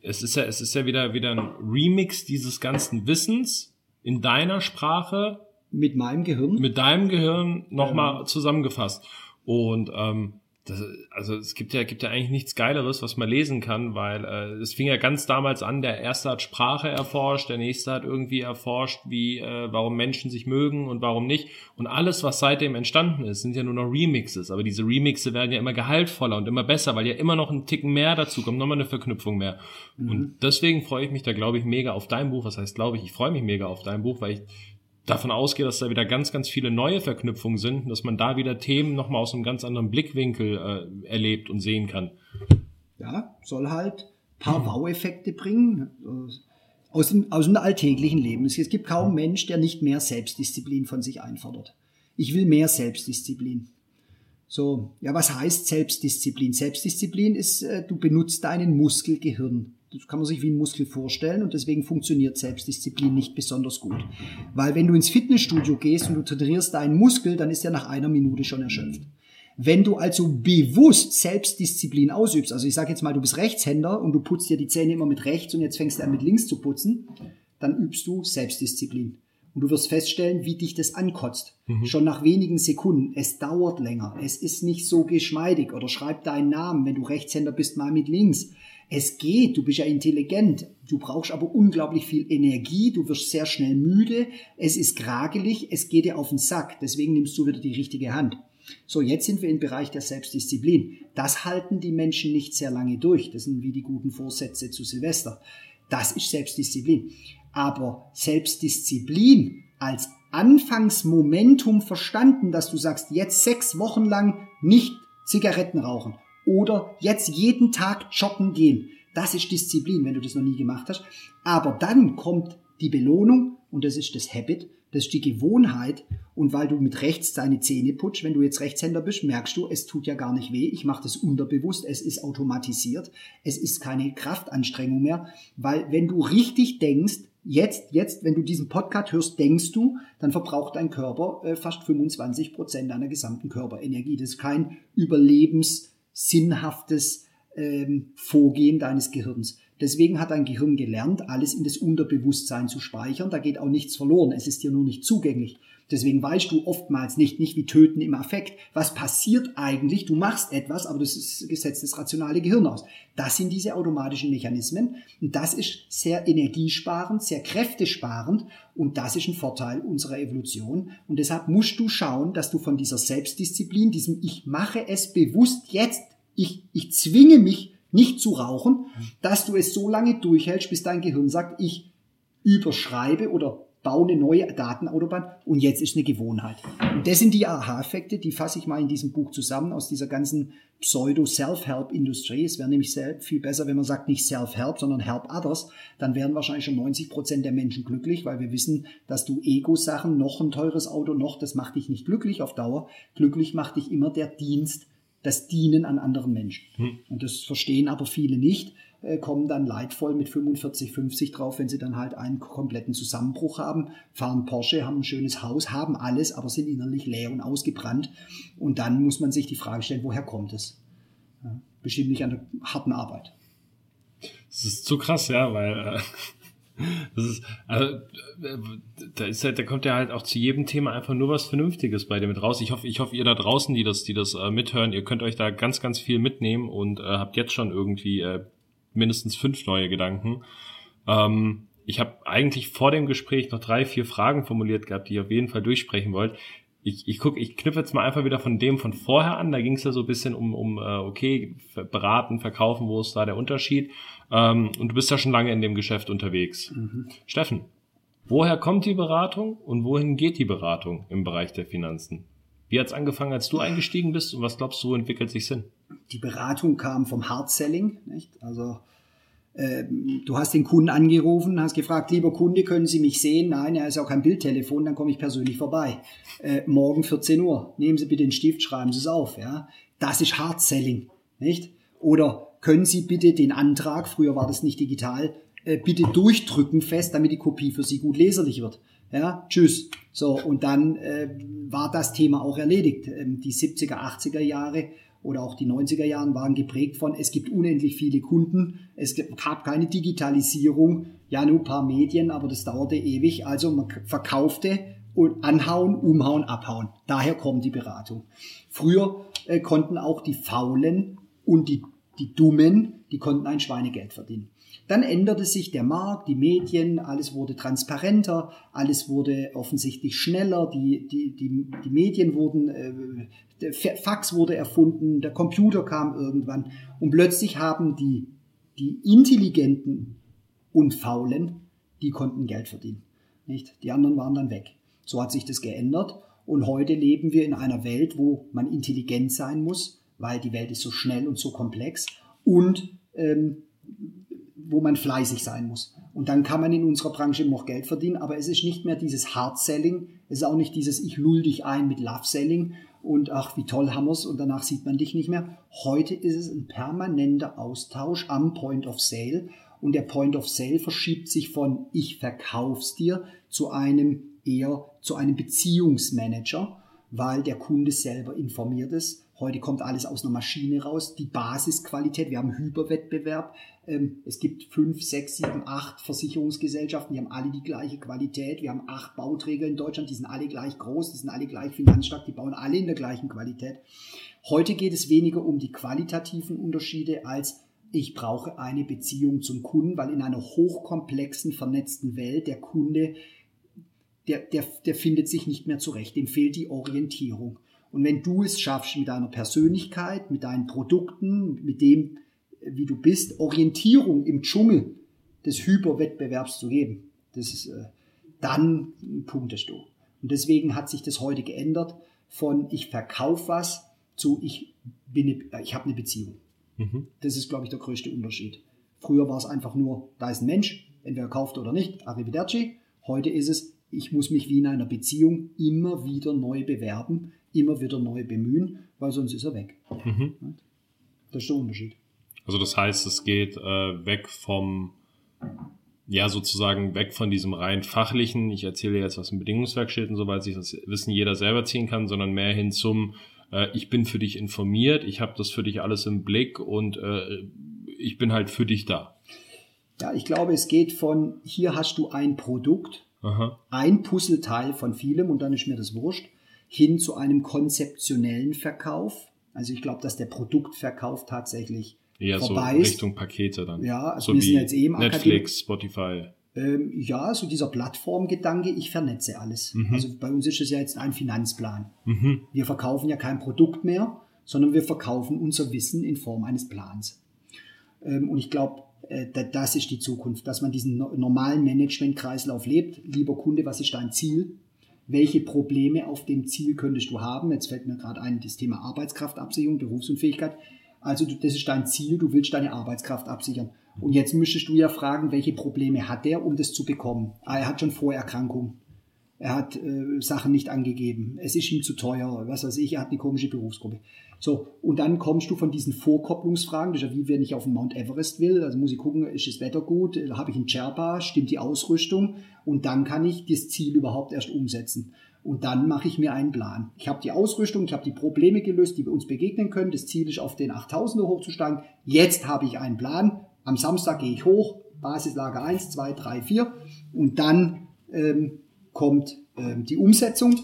es ist ja, es ist ja wieder wieder ein Remix dieses ganzen Wissens in deiner Sprache mit meinem Gehirn, mit deinem Gehirn nochmal ähm. zusammengefasst. Und ähm, das, also es gibt ja, gibt ja eigentlich nichts Geileres, was man lesen kann, weil äh, es fing ja ganz damals an, der erste hat Sprache erforscht, der nächste hat irgendwie erforscht, wie, äh, warum Menschen sich mögen und warum nicht. Und alles, was seitdem entstanden ist, sind ja nur noch Remixes. Aber diese Remixe werden ja immer gehaltvoller und immer besser, weil ja immer noch ein Ticken mehr dazu kommt, nochmal eine Verknüpfung mehr. Mhm. Und deswegen freue ich mich da, glaube ich, mega auf dein Buch. Was heißt, glaube ich, ich freue mich mega auf dein Buch, weil ich davon ausgehe, dass da wieder ganz, ganz viele neue Verknüpfungen sind, dass man da wieder Themen nochmal aus einem ganz anderen Blickwinkel äh, erlebt und sehen kann. Ja, soll halt paar Wow-Effekte bringen äh, aus dem, aus dem alltäglichen Leben. Es gibt kaum Mensch, der nicht mehr Selbstdisziplin von sich einfordert. Ich will mehr Selbstdisziplin. So, ja, was heißt Selbstdisziplin? Selbstdisziplin ist, äh, du benutzt deinen Muskelgehirn. Das kann man sich wie ein Muskel vorstellen und deswegen funktioniert Selbstdisziplin nicht besonders gut. Weil wenn du ins Fitnessstudio gehst und du trainierst deinen Muskel, dann ist er nach einer Minute schon erschöpft. Wenn du also bewusst Selbstdisziplin ausübst, also ich sage jetzt mal, du bist Rechtshänder und du putzt dir die Zähne immer mit rechts und jetzt fängst du an mit links zu putzen, dann übst du Selbstdisziplin. Und du wirst feststellen, wie dich das ankotzt. Mhm. Schon nach wenigen Sekunden. Es dauert länger. Es ist nicht so geschmeidig. Oder schreib deinen Namen, wenn du Rechtshänder bist, mal mit links. Es geht, du bist ja intelligent, du brauchst aber unglaublich viel Energie, du wirst sehr schnell müde, es ist kragelig, es geht dir auf den Sack, deswegen nimmst du wieder die richtige Hand. So, jetzt sind wir im Bereich der Selbstdisziplin. Das halten die Menschen nicht sehr lange durch. Das sind wie die guten Vorsätze zu Silvester. Das ist Selbstdisziplin. Aber Selbstdisziplin als Anfangsmomentum verstanden, dass du sagst, jetzt sechs Wochen lang nicht Zigaretten rauchen, oder jetzt jeden Tag joggen gehen. Das ist Disziplin, wenn du das noch nie gemacht hast. Aber dann kommt die Belohnung und das ist das Habit, das ist die Gewohnheit. Und weil du mit rechts deine Zähne putzt, wenn du jetzt Rechtshänder bist, merkst du, es tut ja gar nicht weh. Ich mache das unterbewusst, es ist automatisiert, es ist keine Kraftanstrengung mehr, weil wenn du richtig denkst, jetzt, jetzt, wenn du diesen Podcast hörst, denkst du, dann verbraucht dein Körper äh, fast 25 Prozent deiner gesamten Körperenergie. Das ist kein Überlebens sinnhaftes ähm, Vorgehen deines Gehirns. Deswegen hat dein Gehirn gelernt, alles in das Unterbewusstsein zu speichern. Da geht auch nichts verloren. Es ist dir nur nicht zugänglich. Deswegen weißt du oftmals nicht, nicht wie Töten im Affekt. Was passiert eigentlich? Du machst etwas, aber das ist gesetzt das rationale Gehirn aus. Das sind diese automatischen Mechanismen. Und das ist sehr energiesparend, sehr kräftesparend. Und das ist ein Vorteil unserer Evolution. Und deshalb musst du schauen, dass du von dieser Selbstdisziplin, diesem Ich mache es bewusst jetzt, ich, ich zwinge mich nicht zu rauchen, dass du es so lange durchhältst, bis dein Gehirn sagt, ich überschreibe oder baue eine neue Datenautobahn und jetzt ist eine Gewohnheit. Und das sind die Aha-Effekte, die fasse ich mal in diesem Buch zusammen aus dieser ganzen Pseudo-Self-Help-Industrie. Es wäre nämlich viel besser, wenn man sagt nicht Self-Help, sondern Help Others. Dann wären wahrscheinlich schon 90 Prozent der Menschen glücklich, weil wir wissen, dass du Ego-Sachen, noch ein teures Auto, noch, das macht dich nicht glücklich auf Dauer. Glücklich macht dich immer der Dienst das Dienen an anderen Menschen. Hm. Und das verstehen aber viele nicht, äh, kommen dann leidvoll mit 45, 50 drauf, wenn sie dann halt einen kompletten Zusammenbruch haben, fahren Porsche, haben ein schönes Haus, haben alles, aber sind innerlich leer und ausgebrannt. Und dann muss man sich die Frage stellen, woher kommt es? Ja, bestimmt nicht an der harten Arbeit. Das ist zu krass, ja, weil äh, das ist, also, da ist halt, da kommt ja halt auch zu jedem Thema einfach nur was Vernünftiges bei dir mit raus. Ich hoffe, ich hoffe, ihr da draußen, die das, die das äh, mithören, ihr könnt euch da ganz, ganz viel mitnehmen und äh, habt jetzt schon irgendwie äh, mindestens fünf neue Gedanken. Ähm, ich habe eigentlich vor dem Gespräch noch drei, vier Fragen formuliert gehabt, die ihr auf jeden Fall durchsprechen wollt ich, ich guck, ich knüpfe jetzt mal einfach wieder von dem von vorher an. Da ging es ja so ein bisschen um, um äh, okay, beraten, verkaufen, wo ist da der Unterschied? Ähm, und du bist ja schon lange in dem Geschäft unterwegs. Mhm. Steffen, woher kommt die Beratung und wohin geht die Beratung im Bereich der Finanzen? Wie hat's angefangen, als du eingestiegen bist und was glaubst du, entwickelt sich Sinn? Die Beratung kam vom Hard Selling, nicht? Also ähm, du hast den Kunden angerufen, hast gefragt, lieber Kunde, können Sie mich sehen? Nein, er ist auch kein Bildtelefon, dann komme ich persönlich vorbei. Äh, morgen 14 Uhr, nehmen Sie bitte den Stift, schreiben Sie es auf. Ja? Das ist Hard Selling, nicht? Oder können Sie bitte den Antrag, früher war das nicht digital, äh, bitte durchdrücken fest, damit die Kopie für Sie gut leserlich wird. Ja, tschüss. So, und dann äh, war das Thema auch erledigt. Ähm, die 70er, 80er Jahre oder auch die 90er Jahren waren geprägt von, es gibt unendlich viele Kunden, es gab keine Digitalisierung, ja nur ein paar Medien, aber das dauerte ewig. Also man verkaufte und anhauen, umhauen, abhauen. Daher kommt die Beratung. Früher äh, konnten auch die Faulen und die, die Dummen, die konnten ein Schweinegeld verdienen. Dann änderte sich der Markt, die Medien, alles wurde transparenter, alles wurde offensichtlich schneller, die, die, die, die Medien wurden, äh, der Fax wurde erfunden, der Computer kam irgendwann und plötzlich haben die, die Intelligenten und Faulen, die konnten Geld verdienen. Nicht? Die anderen waren dann weg. So hat sich das geändert und heute leben wir in einer Welt, wo man intelligent sein muss, weil die Welt ist so schnell und so komplex und ähm, wo man fleißig sein muss. Und dann kann man in unserer Branche noch Geld verdienen, aber es ist nicht mehr dieses Hard Selling, es ist auch nicht dieses Ich lull dich ein mit Love Selling und ach, wie toll haben wir's und danach sieht man dich nicht mehr. Heute ist es ein permanenter Austausch am Point of Sale und der Point of Sale verschiebt sich von ich verkauf's dir zu einem eher zu einem Beziehungsmanager, weil der Kunde selber informiert ist Heute kommt alles aus einer Maschine raus. Die Basisqualität, wir haben Hyperwettbewerb. Ähm, es gibt fünf, sechs, sieben, acht Versicherungsgesellschaften, die haben alle die gleiche Qualität. Wir haben acht Bauträger in Deutschland, die sind alle gleich groß, die sind alle gleich finanzstark, die bauen alle in der gleichen Qualität. Heute geht es weniger um die qualitativen Unterschiede als ich brauche eine Beziehung zum Kunden, weil in einer hochkomplexen, vernetzten Welt der Kunde, der, der, der findet sich nicht mehr zurecht, dem fehlt die Orientierung. Und wenn du es schaffst, mit deiner Persönlichkeit, mit deinen Produkten, mit dem, wie du bist, Orientierung im Dschungel des Hyperwettbewerbs zu geben, das ist, äh, dann punktest du. Und deswegen hat sich das heute geändert von ich verkaufe was zu ich, bin eine, ich habe eine Beziehung. Mhm. Das ist, glaube ich, der größte Unterschied. Früher war es einfach nur, da ist ein Mensch, entweder kauft oder nicht, arrivederci. Heute ist es, ich muss mich wie in einer Beziehung immer wieder neu bewerben, immer wieder neu bemühen, weil sonst ist er weg. Mhm. Das ist der Unterschied. Also das heißt, es geht äh, weg vom, ja sozusagen weg von diesem rein fachlichen, ich erzähle jetzt was im Bedingungswerk steht und so, weil sich das Wissen jeder selber ziehen kann, sondern mehr hin zum, äh, ich bin für dich informiert, ich habe das für dich alles im Blick und äh, ich bin halt für dich da. Ja, ich glaube, es geht von, hier hast du ein Produkt, Aha. ein Puzzleteil von vielem und dann ist mir das wurscht hin zu einem konzeptionellen Verkauf. Also ich glaube, dass der Produktverkauf tatsächlich Eher vorbei so Richtung Pakete dann. Ja, also so wir sind jetzt eben Netflix, Akademie. Spotify. Ähm, ja, so dieser Plattformgedanke, ich vernetze alles. Mhm. Also bei uns ist es ja jetzt ein Finanzplan. Mhm. Wir verkaufen ja kein Produkt mehr, sondern wir verkaufen unser Wissen in Form eines Plans. Ähm, und ich glaube, äh, das ist die Zukunft, dass man diesen normalen Managementkreislauf lebt. Lieber Kunde, was ist dein Ziel? Welche Probleme auf dem Ziel könntest du haben. Jetzt fällt mir gerade ein, das Thema Arbeitskraftabsicherung, Berufsunfähigkeit. Also das ist dein Ziel, du willst deine Arbeitskraft absichern. Und jetzt müsstest du ja fragen, welche Probleme hat er, um das zu bekommen. Ah, er hat schon Vorerkrankungen. Er hat äh, Sachen nicht angegeben, es ist ihm zu teuer, was weiß ich, er hat eine komische Berufsgruppe. So, und dann kommst du von diesen Vorkopplungsfragen, das ist ja wie wenn ich auf den Mount Everest will, also muss ich gucken, ist das Wetter gut, habe ich einen Sherpa, stimmt die Ausrüstung und dann kann ich das Ziel überhaupt erst umsetzen. Und dann mache ich mir einen Plan. Ich habe die Ausrüstung, ich habe die Probleme gelöst, die wir uns begegnen können. Das Ziel ist, auf den 8000er hochzusteigen. Jetzt habe ich einen Plan. Am Samstag gehe ich hoch, Basislager 1, 2, 3, 4. Und dann ähm, kommt ähm, die Umsetzung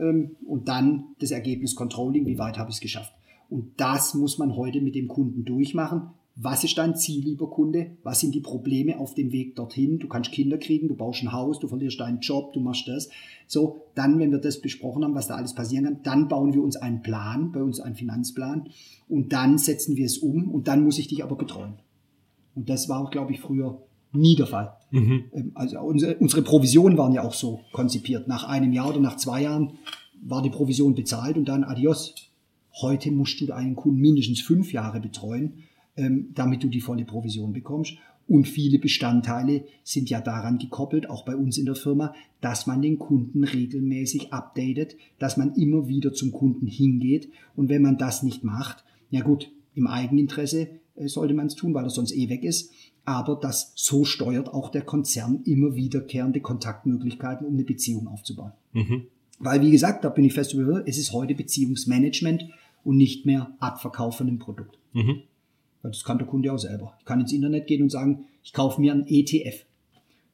ähm, und dann das Ergebnis Controlling, wie weit habe ich es geschafft. Und das muss man heute mit dem Kunden durchmachen. Was ist dein Ziel, lieber Kunde? Was sind die Probleme auf dem Weg dorthin? Du kannst Kinder kriegen, du baust ein Haus, du verlierst deinen Job, du machst das. So, dann, wenn wir das besprochen haben, was da alles passieren kann, dann bauen wir uns einen Plan, bei uns einen Finanzplan und dann setzen wir es um und dann muss ich dich aber betreuen. Und das war auch, glaube ich, früher nie der Fall. Mhm. Ähm, also unsere, unsere Provisionen waren ja auch so konzipiert. Nach einem Jahr oder nach zwei Jahren war die Provision bezahlt und dann adios. Heute musst du einen Kunden mindestens fünf Jahre betreuen ähm, damit du die volle Provision bekommst. Und viele Bestandteile sind ja daran gekoppelt, auch bei uns in der Firma, dass man den Kunden regelmäßig updatet, dass man immer wieder zum Kunden hingeht. Und wenn man das nicht macht, ja gut, im Eigeninteresse äh, sollte man es tun, weil er sonst eh weg ist. Aber das so steuert auch der Konzern immer wiederkehrende Kontaktmöglichkeiten, um eine Beziehung aufzubauen. Mhm. Weil, wie gesagt, da bin ich fest über, es ist heute Beziehungsmanagement und nicht mehr Abverkauf von einem Produkt. Mhm. Das kann der Kunde auch selber. Ich kann ins Internet gehen und sagen, ich kaufe mir einen ETF.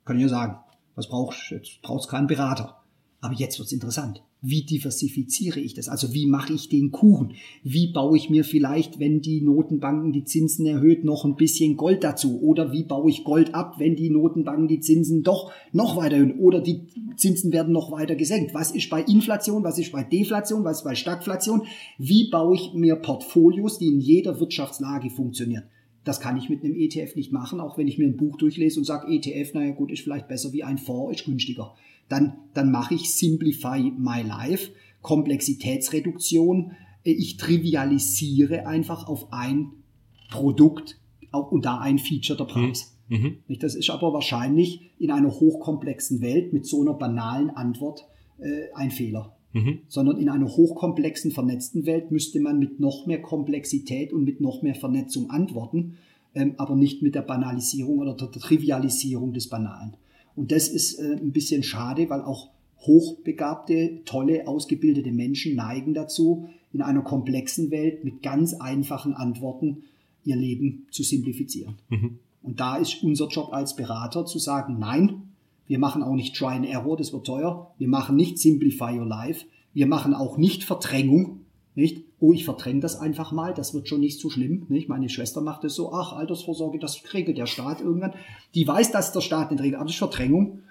Kann ich ja sagen, was brauchst du? Jetzt brauchst keinen Berater. Aber jetzt wird's interessant. Wie diversifiziere ich das? Also wie mache ich den Kuchen? Wie baue ich mir vielleicht, wenn die Notenbanken die Zinsen erhöht, noch ein bisschen Gold dazu? Oder wie baue ich Gold ab, wenn die Notenbanken die Zinsen doch noch weiter erhöhen? Oder die Zinsen werden noch weiter gesenkt? Was ist bei Inflation? Was ist bei Deflation? Was ist bei Stagflation? Wie baue ich mir Portfolios, die in jeder Wirtschaftslage funktionieren? Das kann ich mit einem ETF nicht machen, auch wenn ich mir ein Buch durchlese und sage, ETF, naja gut, ist vielleicht besser wie ein Fonds, ist günstiger dann, dann mache ich Simplify My Life, Komplexitätsreduktion. Ich trivialisiere einfach auf ein Produkt und da ein Feature der Preis. Mhm. mhm. Das ist aber wahrscheinlich in einer hochkomplexen Welt mit so einer banalen Antwort äh, ein Fehler. Mhm. Sondern in einer hochkomplexen, vernetzten Welt müsste man mit noch mehr Komplexität und mit noch mehr Vernetzung antworten, ähm, aber nicht mit der Banalisierung oder der Trivialisierung des Banalen. Und das ist äh, ein bisschen schade, weil auch hochbegabte, tolle, ausgebildete Menschen neigen dazu, in einer komplexen Welt mit ganz einfachen Antworten ihr Leben zu simplifizieren. Mhm. Und da ist unser Job als Berater zu sagen, nein, wir machen auch nicht Try and Error, das wird teuer. Wir machen nicht Simplify Your Life. Wir machen auch nicht Verdrängung, nicht? Oh, ich verdränge das einfach mal, das wird schon nicht so schlimm. Nicht? Meine Schwester macht es so, ach, Altersvorsorge, das regelt der Staat irgendwann. Die weiß, dass der Staat nicht regelt, aber das ist Verdrängung.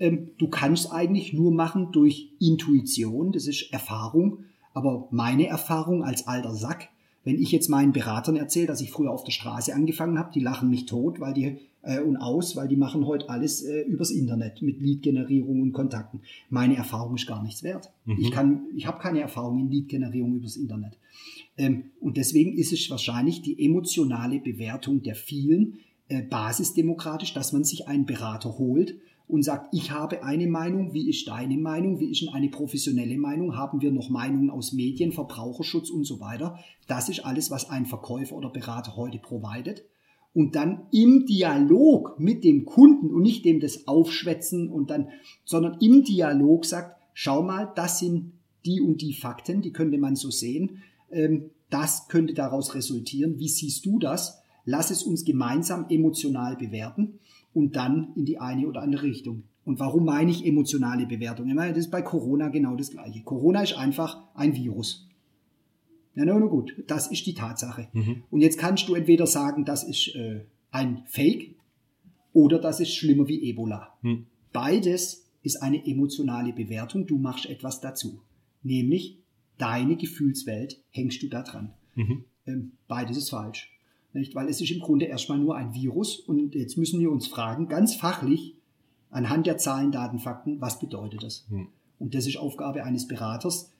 Ähm, du kannst eigentlich nur machen durch Intuition, das ist Erfahrung. Aber meine Erfahrung als alter Sack, wenn ich jetzt meinen Beratern erzähle, dass ich früher auf der Straße angefangen habe, die lachen mich tot, weil die äh, und aus, weil die machen heute alles äh, übers Internet mit Lead-Generierung und Kontakten. Meine Erfahrung ist gar nichts wert. Mhm. Ich kann, ich habe keine Erfahrung in Lead-Generierung übers Internet. Ähm, und deswegen ist es wahrscheinlich die emotionale Bewertung der vielen äh, basisdemokratisch, dass man sich einen Berater holt und sagt, ich habe eine Meinung, wie ist deine Meinung, wie ist denn eine professionelle Meinung, haben wir noch Meinungen aus Medien, Verbraucherschutz und so weiter. Das ist alles, was ein Verkäufer oder Berater heute providet und dann im Dialog mit dem Kunden und nicht dem das Aufschwätzen und dann, sondern im Dialog sagt, schau mal, das sind die und die Fakten, die könnte man so sehen. Ähm, das könnte daraus resultieren. Wie siehst du das? Lass es uns gemeinsam emotional bewerten und dann in die eine oder andere Richtung. Und warum meine ich emotionale Bewertung? Ich meine, das ist bei Corona genau das Gleiche. Corona ist einfach ein Virus. Ja, na, na gut, das ist die Tatsache. Mhm. Und jetzt kannst du entweder sagen, das ist äh, ein Fake oder das ist schlimmer wie Ebola. Mhm. Beides ist eine emotionale Bewertung. Du machst etwas dazu. Nämlich deine Gefühlswelt hängst du da dran. Mhm. Ähm, beides ist falsch. Nicht? Weil es ist im Grunde erstmal nur ein Virus und jetzt müssen wir uns fragen, ganz fachlich, anhand der Zahlen, Daten, Fakten, was bedeutet das? Mhm. Und das ist Aufgabe eines Beraters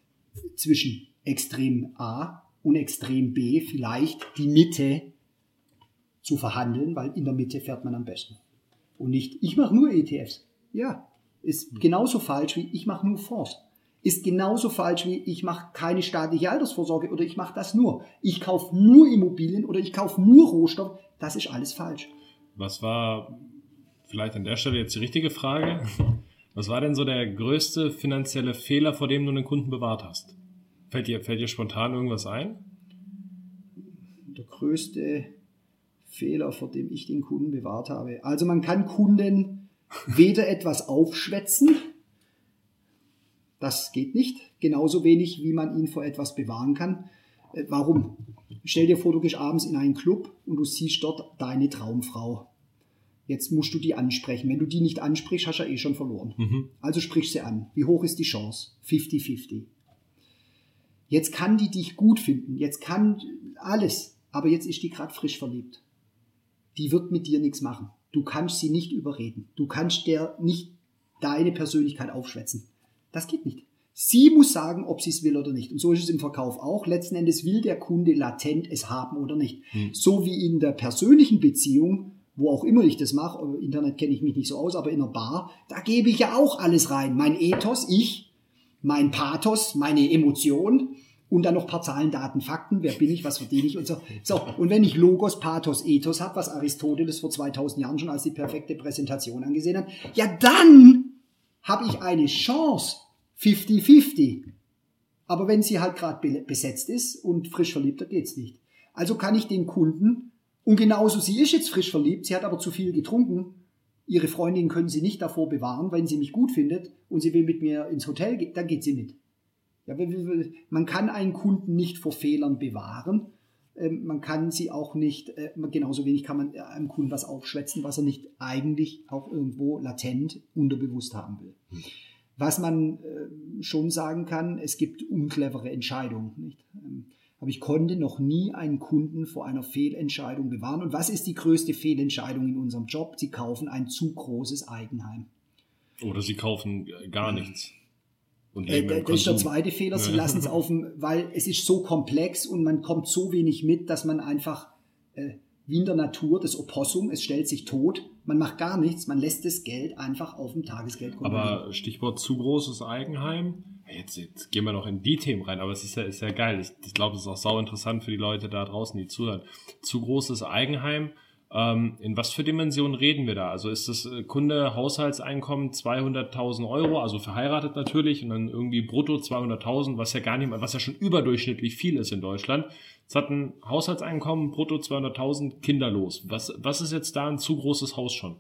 zwischen Extrem A und Extrem B vielleicht die Mitte zu verhandeln, weil in der Mitte fährt man am besten. Und nicht, ich mache nur ETFs. Ja, Ist genauso falsch wie ich mache nur Fonds. Ist genauso falsch wie ich mache keine staatliche Altersvorsorge oder ich mache das nur. Ich kaufe nur Immobilien oder ich kaufe nur Rohstoff. Das ist alles falsch. Was war vielleicht an der Stelle jetzt die richtige Frage? Was war denn so der größte finanzielle Fehler, vor dem du einen Kunden bewahrt hast? Fällt dir, fällt dir spontan irgendwas ein? Der größte Fehler, vor dem ich den Kunden bewahrt habe. Also man kann Kunden weder etwas aufschwätzen, das geht nicht, genauso wenig wie man ihn vor etwas bewahren kann. Äh, warum? Stell dir vor, du gehst abends in einen Club und du siehst dort deine Traumfrau. Jetzt musst du die ansprechen. Wenn du die nicht ansprichst, hast du ja eh schon verloren. Mhm. Also sprich sie an. Wie hoch ist die Chance? 50-50. Jetzt kann die dich gut finden. Jetzt kann alles. Aber jetzt ist die gerade frisch verliebt. Die wird mit dir nichts machen. Du kannst sie nicht überreden. Du kannst der nicht deine Persönlichkeit aufschwätzen. Das geht nicht. Sie muss sagen, ob sie es will oder nicht. Und so ist es im Verkauf auch. Letzten Endes will der Kunde latent es haben oder nicht. Hm. So wie in der persönlichen Beziehung, wo auch immer ich das mache, im Internet kenne ich mich nicht so aus, aber in einer Bar, da gebe ich ja auch alles rein. Mein Ethos, ich, mein Pathos, meine Emotion und dann noch ein paar Zahlen, Daten, Fakten. Wer bin ich, was verdiene ich und so. So, und wenn ich Logos, Pathos, Ethos habe, was Aristoteles vor 2000 Jahren schon als die perfekte Präsentation angesehen hat, ja dann habe ich eine Chance 50-50. Aber wenn sie halt gerade besetzt ist und frisch verliebt, dann geht's nicht. Also kann ich den Kunden, und genauso sie ist jetzt frisch verliebt, sie hat aber zu viel getrunken, ihre Freundin können sie nicht davor bewahren, wenn sie mich gut findet und sie will mit mir ins Hotel gehen, dann geht sie mit. Ja, man kann einen Kunden nicht vor Fehlern bewahren. Ähm, Man kann sie auch nicht, äh, genauso wenig kann man einem Kunden was aufschwätzen, was er nicht eigentlich auch irgendwo latent unterbewusst haben will. Was man äh, schon sagen kann, es gibt unclevere Entscheidungen. Nicht? Ähm, Aber ich konnte noch nie einen Kunden vor einer Fehlentscheidung bewahren. Und was ist die größte Fehlentscheidung in unserem Job? Sie kaufen ein zu großes Eigenheim. Oder sie kaufen äh, gar nichts. Und Äh, im Das ist der zweite Fehler. Sie lassen es auf dem, weil es ist so komplex und man kommt so wenig mit, dass man einfach äh, wie in der Natur das Opossum, es stellt sich tot, man macht gar nichts, man lässt das Geld einfach auf dem Tagesgeldkonto. liegen. Aber Stichwort zu großes Eigenheim. Jetzt, jetzt gehen wir noch in die Themen rein, aber es ist ja, ist ja geil. Ich, ich glaube, es ist auch sau interessant für die Leute da draußen, die zuhören. Zu großes Eigenheim. Ähm, in was für Dimensionen reden wir da? Also ist das äh, Kunde Haushaltseinkommen 200.000 Euro, also verheiratet natürlich und dann irgendwie brutto 200.000, was ja gar nicht mal, was ja schon überdurchschnittlich viel ist in Deutschland. Jetzt hat ein Haushaltseinkommen brutto 200.000 kinderlos. Was, was ist jetzt da ein zu großes Haus schon?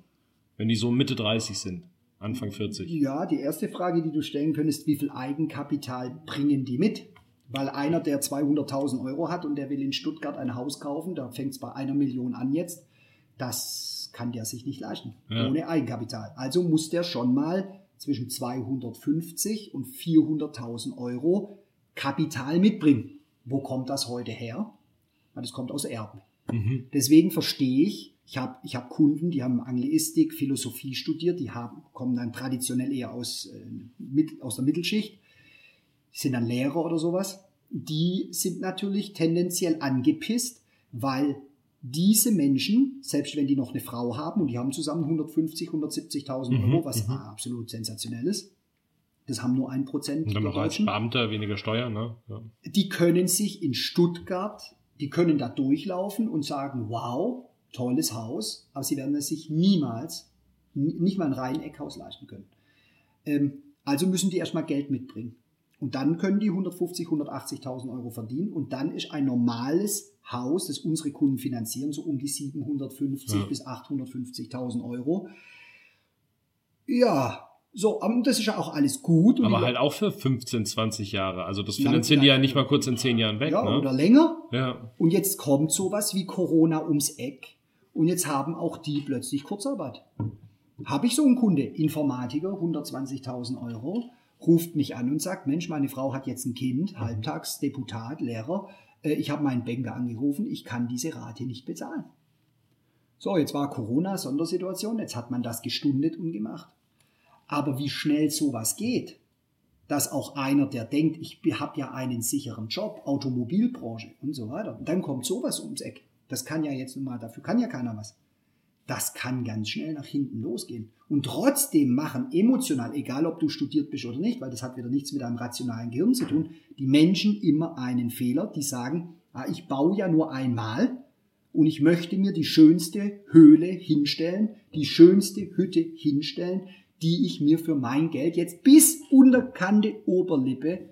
Wenn die so Mitte 30 sind, Anfang 40. Ja, die erste Frage, die du stellen könntest, wie viel Eigenkapital bringen die mit? Weil einer, der 200.000 Euro hat und der will in Stuttgart ein Haus kaufen, da fängt es bei einer Million an jetzt, das kann der sich nicht leisten, Ja. ohne Eigenkapital. Also muss der schon mal zwischen 250 und 400.000 Euro Kapital mitbringen. Wo kommt das heute her? Das kommt aus Erben. Mhm. Deswegen verstehe ich, ich habe ich hab Kunden, die haben Anglistik, Philosophie studiert, die haben, kommen dann traditionell eher aus, äh, mit, aus der Mittelschicht, sind dann Lehrer oder sowas. Die sind natürlich tendenziell angepisst, weil diese Menschen, selbst wenn die noch eine Frau haben und die haben zusammen 150, 170.000 Mhm, Euro, was mhm. absolut sensationell ist, das haben nur ein Prozent Und dann noch als Beamter weniger Steuern, ne? Ja. die können sich in Stuttgart, die können da durchlaufen und sagen, wow, tolles Haus, aber sie werden es sich niemals, nicht mal ein rein Eckhaus leisten können. Ähm, also müssen die erstmal Geld mitbringen. Und dann können die 150, 180.000 Euro verdienen und dann ist ein normales Haus, das unsere Kunden finanzieren, so um die 750 Ja. bis 850.000 Euro. Ja, so, aber das ist ja auch alles gut. Aber halt auch für 15, 20 Jahre. Also das finanzieren die ja nicht mal kurz in 10 Jahren weg, ja, ne? oder länger. Ja. Und jetzt kommt sowas wie Corona ums Eck und jetzt haben auch die plötzlich Kurzarbeit. Habe ich so einen Kunde, Informatiker, 120.000 Euro, ruft mich an und sagt, Mensch, meine Frau hat jetzt ein Kind, halbtags Deputat, Lehrer, ich habe meinen Banker angerufen, ich kann diese Rate nicht bezahlen. So, jetzt war Corona, Sondersituation, jetzt hat man das gestundet und gemacht. Aber wie schnell sowas geht, dass auch einer, der denkt, ich habe ja einen sicheren Job, Automobilbranche und so weiter, und dann kommt sowas ums Eck. Das kann ja jetzt nun mal, dafür kann ja keiner was. Das kann ganz schnell nach hinten losgehen. Und trotzdem machen emotional, egal ob du studiert bist oder nicht, weil das hat wieder nichts mit einem rationalen Gehirn zu tun, die Menschen immer einen Fehler, die sagen, ah, ich baue ja nur einmal und ich möchte mir die schönste Höhle hinstellen, die schönste Hütte hinstellen, die ich mir für mein Geld jetzt bis unterkante Oberlippe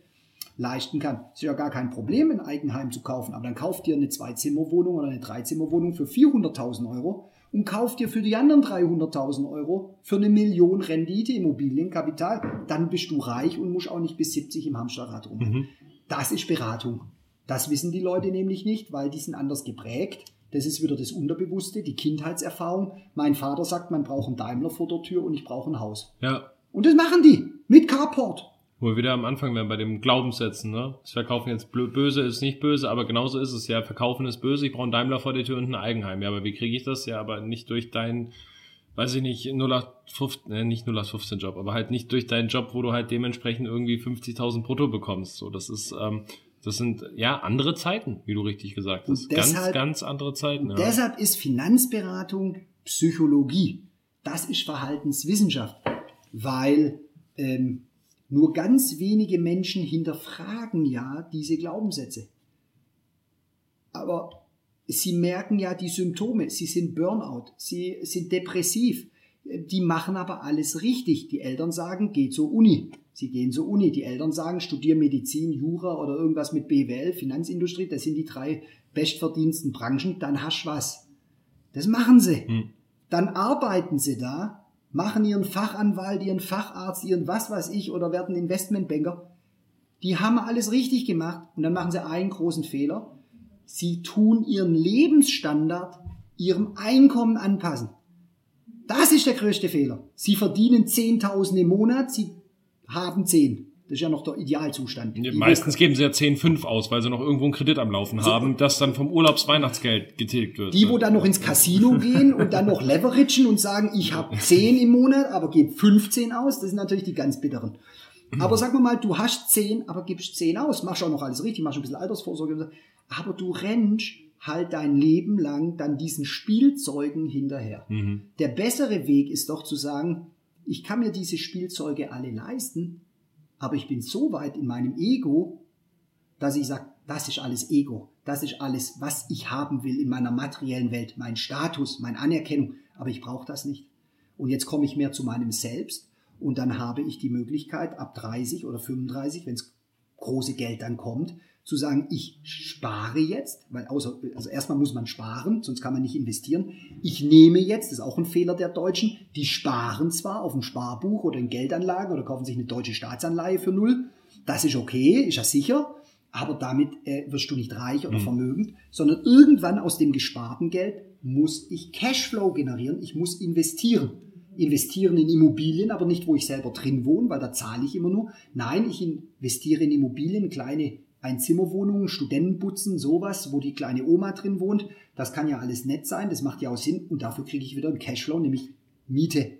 leisten kann. Ist ja gar kein Problem, ein Eigenheim zu kaufen, aber dann kauft ihr eine Zweizimmerwohnung oder eine Dreizimmerwohnung für 400.000 Euro und kauft dir für die anderen 300.000 Euro für eine Million Rendite Immobilienkapital, dann bist du reich und musst auch nicht bis 70 im Hamsterrad rum. Mhm. Das ist Beratung. Das wissen die Leute nämlich nicht, weil die sind anders geprägt. Das ist wieder das Unterbewusste, die Kindheitserfahrung. Mein Vater sagt, man braucht einen Daimler vor der Tür und ich brauche ein Haus. Ja. Und das machen die mit Carport. Wo wir wieder am Anfang wären bei dem Glaubenssätzen, ne? Das Verkaufen jetzt böse ist nicht böse, aber genauso ist es ja. Verkaufen ist böse, ich brauche einen Daimler vor der Tür und ein Eigenheim. Ja, aber wie kriege ich das? Ja, aber nicht durch deinen, weiß ich nicht, 0815, äh, nicht 0815 Job, aber halt nicht durch deinen Job, wo du halt dementsprechend irgendwie 50.000 brutto bekommst. So, das ist, ähm, das sind ja andere Zeiten, wie du richtig gesagt hast. Deshalb, ganz, ganz andere Zeiten. Ja. Deshalb ist Finanzberatung Psychologie. Das ist Verhaltenswissenschaft, weil ähm, nur ganz wenige Menschen hinterfragen ja diese Glaubenssätze. Aber sie merken ja die Symptome. Sie sind Burnout, sie sind depressiv. Die machen aber alles richtig. Die Eltern sagen, geh zur Uni. Sie gehen zur Uni. Die Eltern sagen, studier Medizin, Jura oder irgendwas mit BWL, Finanzindustrie. Das sind die drei bestverdiensten Branchen. Dann hast du was. Das machen sie. Hm. Dann arbeiten sie da machen ihren Fachanwalt, ihren Facharzt, ihren was weiß ich oder werden Investmentbanker. Die haben alles richtig gemacht und dann machen sie einen großen Fehler. Sie tun ihren Lebensstandard ihrem Einkommen anpassen. Das ist der größte Fehler. Sie verdienen 10.000 im Monat, sie haben 10. Das ist ja noch der Idealzustand. Ja, meistens geben sie ja 10,5 aus, weil sie noch irgendwo einen Kredit am Laufen so, haben, das dann vom Urlaubsweihnachtsgeld getilgt wird. Die, wo dann noch ins Casino gehen und dann noch leveragen und sagen, ich habe 10 im Monat, aber gebe 15 aus, das sind natürlich die ganz bitteren. Aber sag mal, du hast 10, aber gibst 10 aus, machst auch noch alles richtig, machst ein bisschen Altersvorsorge, aber du rennst halt dein Leben lang dann diesen Spielzeugen hinterher. Mhm. Der bessere Weg ist doch zu sagen, ich kann mir diese Spielzeuge alle leisten, aber ich bin so weit in meinem Ego, dass ich sage, das ist alles Ego. Das ist alles, was ich haben will in meiner materiellen Welt. Mein Status, meine Anerkennung. Aber ich brauche das nicht. Und jetzt komme ich mehr zu meinem Selbst. Und dann habe ich die Möglichkeit, ab 30 oder 35, wenn es große Geld dann kommt, zu sagen, ich spare jetzt, weil außer, also erstmal muss man sparen, sonst kann man nicht investieren. Ich nehme jetzt, das ist auch ein Fehler der Deutschen, die sparen zwar auf dem Sparbuch oder in Geldanlagen oder kaufen sich eine deutsche Staatsanleihe für null. Das ist okay, ist ja sicher, aber damit äh, wirst du nicht reich oder mhm. vermögend, sondern irgendwann aus dem gesparten Geld muss ich Cashflow generieren, ich muss investieren investieren in Immobilien, aber nicht, wo ich selber drin wohne, weil da zahle ich immer nur. Nein, ich investiere in Immobilien, kleine Einzimmerwohnungen, Studentenputzen, sowas, wo die kleine Oma drin wohnt. Das kann ja alles nett sein, das macht ja auch Sinn und dafür kriege ich wieder einen Cashflow, nämlich Miete.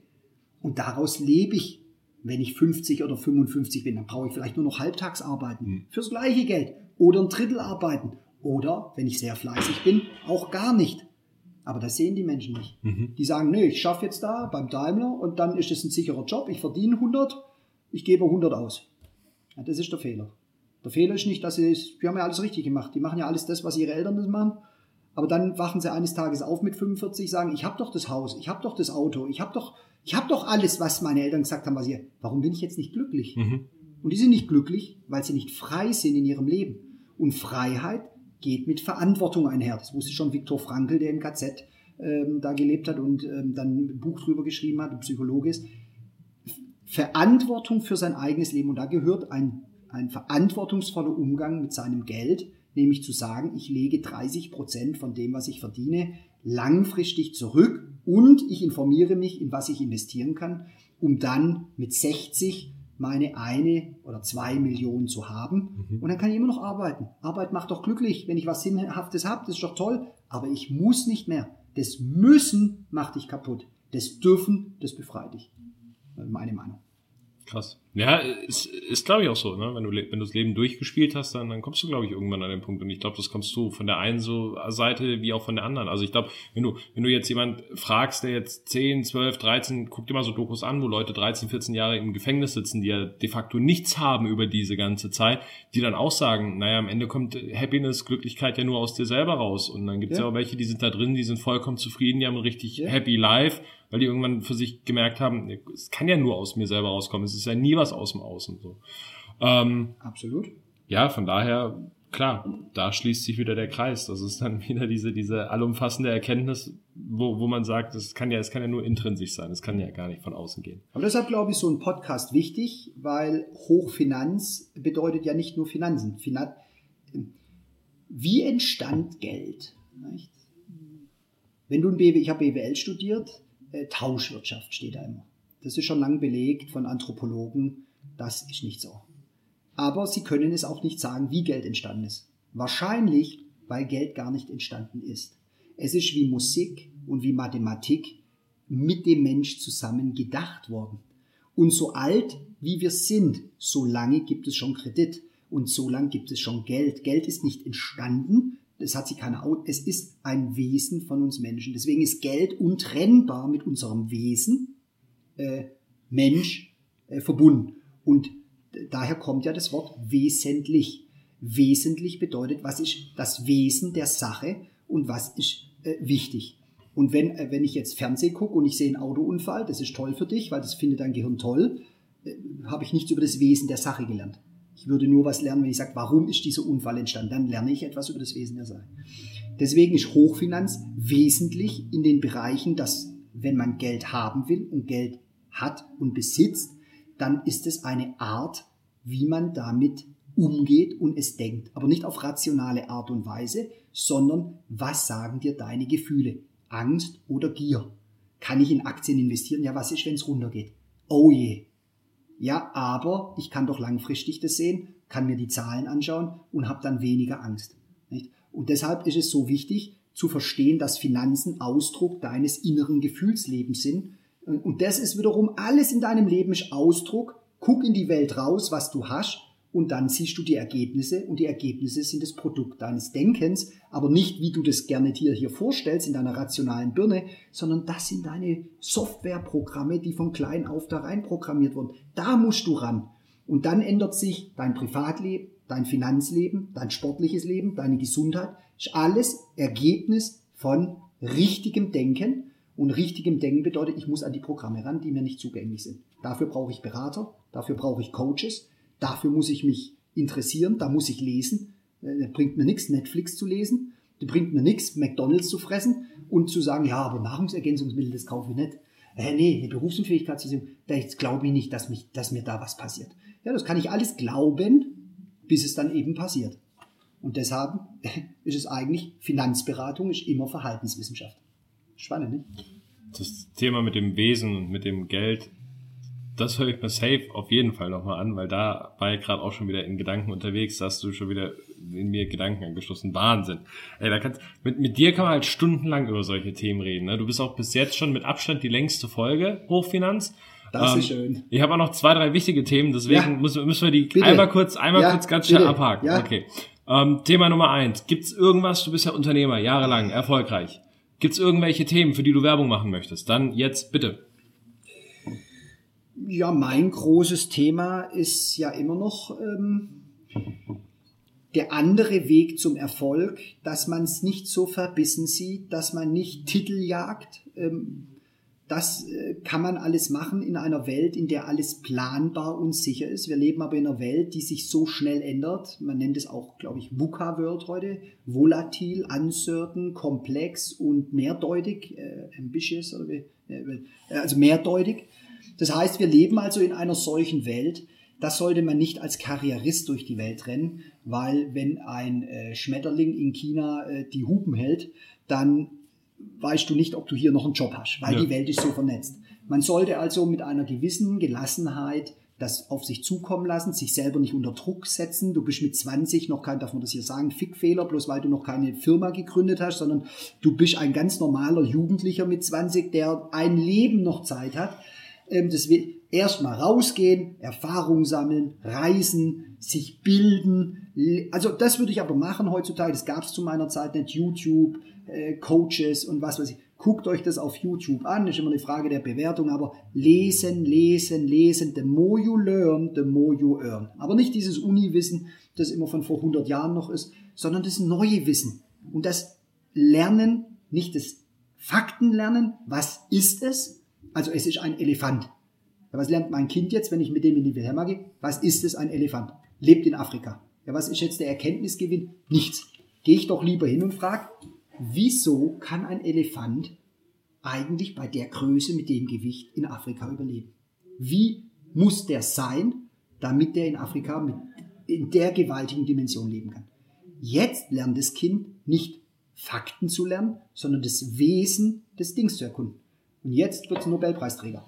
Und daraus lebe ich. Wenn ich 50 oder 55 bin, dann brauche ich vielleicht nur noch halbtags arbeiten. Mhm. Fürs gleiche Geld. Oder ein Drittel arbeiten. Oder, wenn ich sehr fleißig bin, auch gar nicht. Aber das sehen die Menschen nicht. Mhm. Die sagen, nö, ich schaffe jetzt da beim Daimler und dann ist es ein sicherer Job. Ich verdiene 100, ich gebe 100 aus. Ja, das ist der Fehler. Der Fehler ist nicht, dass sie, wir haben ja alles richtig gemacht. Die machen ja alles das, was ihre Eltern das machen. Aber dann wachen sie eines Tages auf mit 45, sagen, ich habe doch das Haus, ich habe doch das Auto, ich habe doch, ich habe doch alles, was meine Eltern gesagt haben, was ihr, warum bin ich jetzt nicht glücklich? Mhm. Und die sind nicht glücklich, weil sie nicht frei sind in ihrem Leben. Und Freiheit geht mit Verantwortung einher. Das wusste schon Viktor Frankl, der im KZ ähm, da gelebt hat und ähm, dann ein Buch drüber geschrieben hat, ein Psychologe ist. Verantwortung für sein eigenes Leben. Und da gehört ein ein verantwortungsvoller Umgang mit seinem Geld, nämlich zu sagen, ich lege 30 Prozent von dem, was ich verdiene, langfristig zurück und ich informiere mich, in was ich investieren kann, um dann mit 60 meine eine oder zwei Millionen zu haben. Mhm. Und dann kann ich immer noch arbeiten. Arbeit macht doch glücklich. Wenn ich was Sinnhaftes habe, das ist doch toll. Aber ich muss nicht mehr. Das Müssen macht dich kaputt. Das Dürfen, das befreit dich. Meine Meinung. Krass. Ja, ist, ist glaube ich auch so, ne? Wenn du, wenn du das Leben durchgespielt hast, dann, dann kommst du, glaube ich, irgendwann an den Punkt. Und ich glaube, das kommst du von der einen so Seite wie auch von der anderen. Also ich glaube, wenn du, wenn du jetzt jemand fragst, der jetzt 10, 12, 13, guck dir mal so Dokus an, wo Leute 13, 14 Jahre im Gefängnis sitzen, die ja de facto nichts haben über diese ganze Zeit, die dann auch sagen, naja, am Ende kommt Happiness, Glücklichkeit ja nur aus dir selber raus. Und dann gibt es ja. ja. auch welche, die sind da drin, die sind vollkommen zufrieden, die haben ein richtig ja. happy life weil die irgendwann für sich gemerkt haben, es kann ja nur aus mir selber rauskommen, es ist ja nie was aus dem Außen. So. Ähm, Absolut. Ja, von daher, klar, da schließt sich wieder der Kreis. Das ist dann wieder diese, diese allumfassende Erkenntnis, wo, wo man sagt, es kann ja, es kann ja nur intrinsisch sein, es kann ja gar nicht von außen gehen. Aber deshalb glaube ich, so ein Podcast wichtig, weil Hochfinanz bedeutet ja nicht nur Finanzen. Finan Wie entstand Geld? Wenn du ein BWL, ich habe BWL studiert, Tauschwirtschaft steht da immer. Das ist schon lang belegt von Anthropologen. Das ist nicht so. Aber sie können es auch nicht sagen, wie Geld entstanden ist. Wahrscheinlich, weil Geld gar nicht entstanden ist. Es ist wie Musik und wie Mathematik mit dem Mensch zusammen gedacht worden. Und so alt wie wir sind, so lange gibt es schon Kredit und so lange gibt es schon Geld. Geld ist nicht entstanden, das hat sie keine. Es ist ein Wesen von uns Menschen. Deswegen ist Geld untrennbar mit unserem Wesen äh, Mensch äh, verbunden. Und daher kommt ja das Wort wesentlich. Wesentlich bedeutet, was ist das Wesen der Sache und was ist äh, wichtig. Und wenn, äh, wenn ich jetzt Fernsehen gucke und ich sehe einen Autounfall, das ist toll für dich, weil das findet dein Gehirn toll, äh, habe ich nichts über das Wesen der Sache gelernt. Ich würde nur was lernen, wenn ich sage, warum ist dieser Unfall entstanden. Dann lerne ich etwas über das Wesen der Sache. Deswegen ist Hochfinanz wesentlich in den Bereichen, dass wenn man Geld haben will und Geld hat und besitzt, dann ist es eine Art, wie man damit umgeht und es denkt. Aber nicht auf rationale Art und Weise, sondern was sagen dir deine Gefühle? Angst oder Gier? Kann ich in Aktien investieren? Ja, was ist, wenn es runtergeht? Oh je, ja, aber ich kann doch langfristig das sehen, kann mir die Zahlen anschauen und habe dann weniger Angst. Nicht? Und deshalb ist es so wichtig zu verstehen, dass Finanzen Ausdruck deines inneren Gefühlslebens sind. Und das ist wiederum alles in deinem Leben ist Ausdruck. Guck in die Welt raus, was du hast und dann siehst du die Ergebnisse und die Ergebnisse sind das Produkt deines Denkens, aber nicht wie du das gerne dir hier vorstellst in deiner rationalen Birne, sondern das sind deine Softwareprogramme, die von klein auf da rein programmiert wurden. Da musst du ran. Und dann ändert sich dein Privatleben, dein Finanzleben, dein sportliches Leben, deine Gesundheit. Ist alles Ergebnis von richtigem Denken. Und richtigem Denken bedeutet, ich muss an die Programme ran, die mir nicht zugänglich sind. Dafür brauche ich Berater, dafür brauche ich Coaches, Dafür muss ich mich interessieren, da muss ich lesen. Äh, das bringt mir nichts, Netflix zu lesen. Das bringt mir nichts, McDonalds zu fressen und zu sagen, ja, aber Nahrungsergänzungsmittel, das kaufe ich nicht. Äh, nee, eine Berufsunfähigkeitsversicherung, da glaube ich nicht, dass, mich, dass mir da was passiert. Ja, das kann ich alles glauben, bis es dann eben passiert. Und deshalb ist es eigentlich, Finanzberatung ist immer Verhaltenswissenschaft. Spannend, ne? Das Thema mit dem Wesen und mit dem Geld das höre ich mir safe auf jeden Fall nochmal an, weil da war ich gerade auch schon wieder in Gedanken unterwegs, da hast du schon wieder in mir Gedanken angeschlossen. Wahnsinn. Ey, da kannst, mit, mit dir kann man halt stundenlang über solche Themen reden. Ne? Du bist auch bis jetzt schon mit Abstand die längste Folge Hochfinanz. Das ähm, ist schön. Ich habe auch noch zwei, drei wichtige Themen, deswegen ja. müssen, müssen wir die bitte. einmal kurz, einmal ja, kurz ganz schnell bitte. abhaken. Ja. Okay. Ähm, Thema Nummer eins. Gibt's irgendwas, du bist ja Unternehmer, jahrelang, erfolgreich. Gibt's irgendwelche Themen, für die du Werbung machen möchtest? Dann jetzt bitte. Ja, mein großes Thema ist ja immer noch ähm, der andere Weg zum Erfolg, dass man es nicht so verbissen sieht, dass man nicht Titel jagt. Ähm, das äh, kann man alles machen in einer Welt, in der alles planbar und sicher ist. Wir leben aber in einer Welt, die sich so schnell ändert. Man nennt es auch, glaube ich, VUCA-Word heute. Volatil, uncertain, komplex und mehrdeutig. Äh, ambitious, oder wie, äh, also mehrdeutig. Das heißt, wir leben also in einer solchen Welt. Das sollte man nicht als Karrierist durch die Welt rennen, weil wenn ein äh, Schmetterling in China äh, die Hupen hält, dann weißt du nicht, ob du hier noch einen Job hast, weil ja. die Welt ist so vernetzt. Man sollte also mit einer gewissen Gelassenheit das auf sich zukommen lassen, sich selber nicht unter Druck setzen. Du bist mit 20 noch kein, darf man das hier sagen, Fickfehler, bloß weil du noch keine Firma gegründet hast, sondern du bist ein ganz normaler Jugendlicher mit 20, der ein Leben noch Zeit hat. Ähm, das, erstmal rausgehen, Erfahrung sammeln, reisen, sich bilden. Also das würde ich aber machen heutzutage. Das gab es zu meiner Zeit nicht. YouTube, äh, Coaches und was weiß ich. Guckt euch das auf YouTube an, ist immer eine Frage der Bewertung, aber lesen, lesen, lesen. The more you learn, the more you earn. Aber nicht dieses Uni-Wissen, das immer von vor 100 Jahren noch ist, sondern das neue Wissen. Und das Lernen, nicht das Faktenlernen, was ist es? Also es ist ein Elefant. Ja, was lernt mein Kind jetzt, wenn ich mit dem in die Wilhelma gehe? Was ist es, ein Elefant? Lebt in Afrika. Ja, was ist jetzt der Erkenntnisgewinn? Nichts. Gehe ich doch lieber hin und frage, wieso kann ein Elefant eigentlich bei der Größe mit dem Gewicht in Afrika überleben? Wie muss der sein, damit der in Afrika mit, in der gewaltigen Dimension leben kann? Jetzt lernt das Kind nicht Fakten zu lernen, sondern das Wesen des Dings zu erkunden. Und jetzt wird es Nobelpreisträger.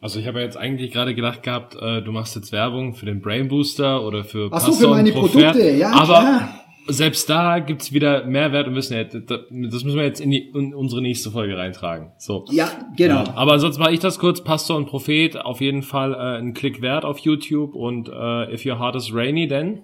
Also ich habe jetzt eigentlich gerade gedacht gehabt, äh, du machst jetzt Werbung für den Brain Booster oder für Ach so, für meine Produkte, ja. Aber klar. selbst da gibt's wieder Mehrwert und müssen ja, das müssen wir jetzt in, die, in unsere nächste Folge reintragen. So. Ja, genau. Ja, aber sonst mache ich das kurz. Pastor und Prophet, auf jeden Fall äh, ein Klick wert auf YouTube und äh, If Your Heart is Rainy, then?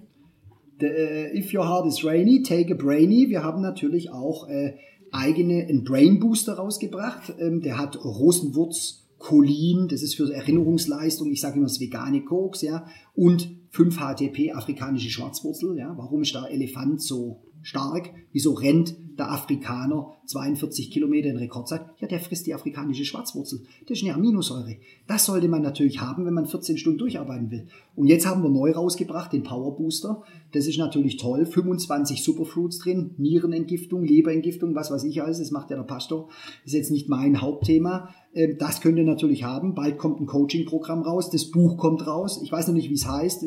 The, uh, if Your Heart is Rainy, Take a Brainy. Wir haben natürlich auch äh, eigene, einen Brain Booster rausgebracht. Ähm, der hat Rosenwurz Cholin, das ist für Erinnerungsleistung, ich sage immer das vegane Koks, ja, und 5-HTP, afrikanische Schwarzwurzel, ja. Warum ist der Elefant so stark? Wieso rennt der Afrikaner 42 Kilometer in Rekordzeit? Ja, der frisst die afrikanische Schwarzwurzel. Das ist eine Aminosäure. Das sollte man natürlich haben, wenn man 14 Stunden durcharbeiten will. Und jetzt haben wir neu rausgebracht den Power Booster. Das ist natürlich toll. 25 Superfruits drin, Nierenentgiftung, Leberentgiftung, was weiß ich alles. Das macht ja der Pastor. Ist jetzt nicht mein Hauptthema. Ähm, das könnt ihr natürlich haben. Bald kommt ein Coaching-Programm raus. Das Buch kommt raus. Ich weiß noch nicht, wie es heißt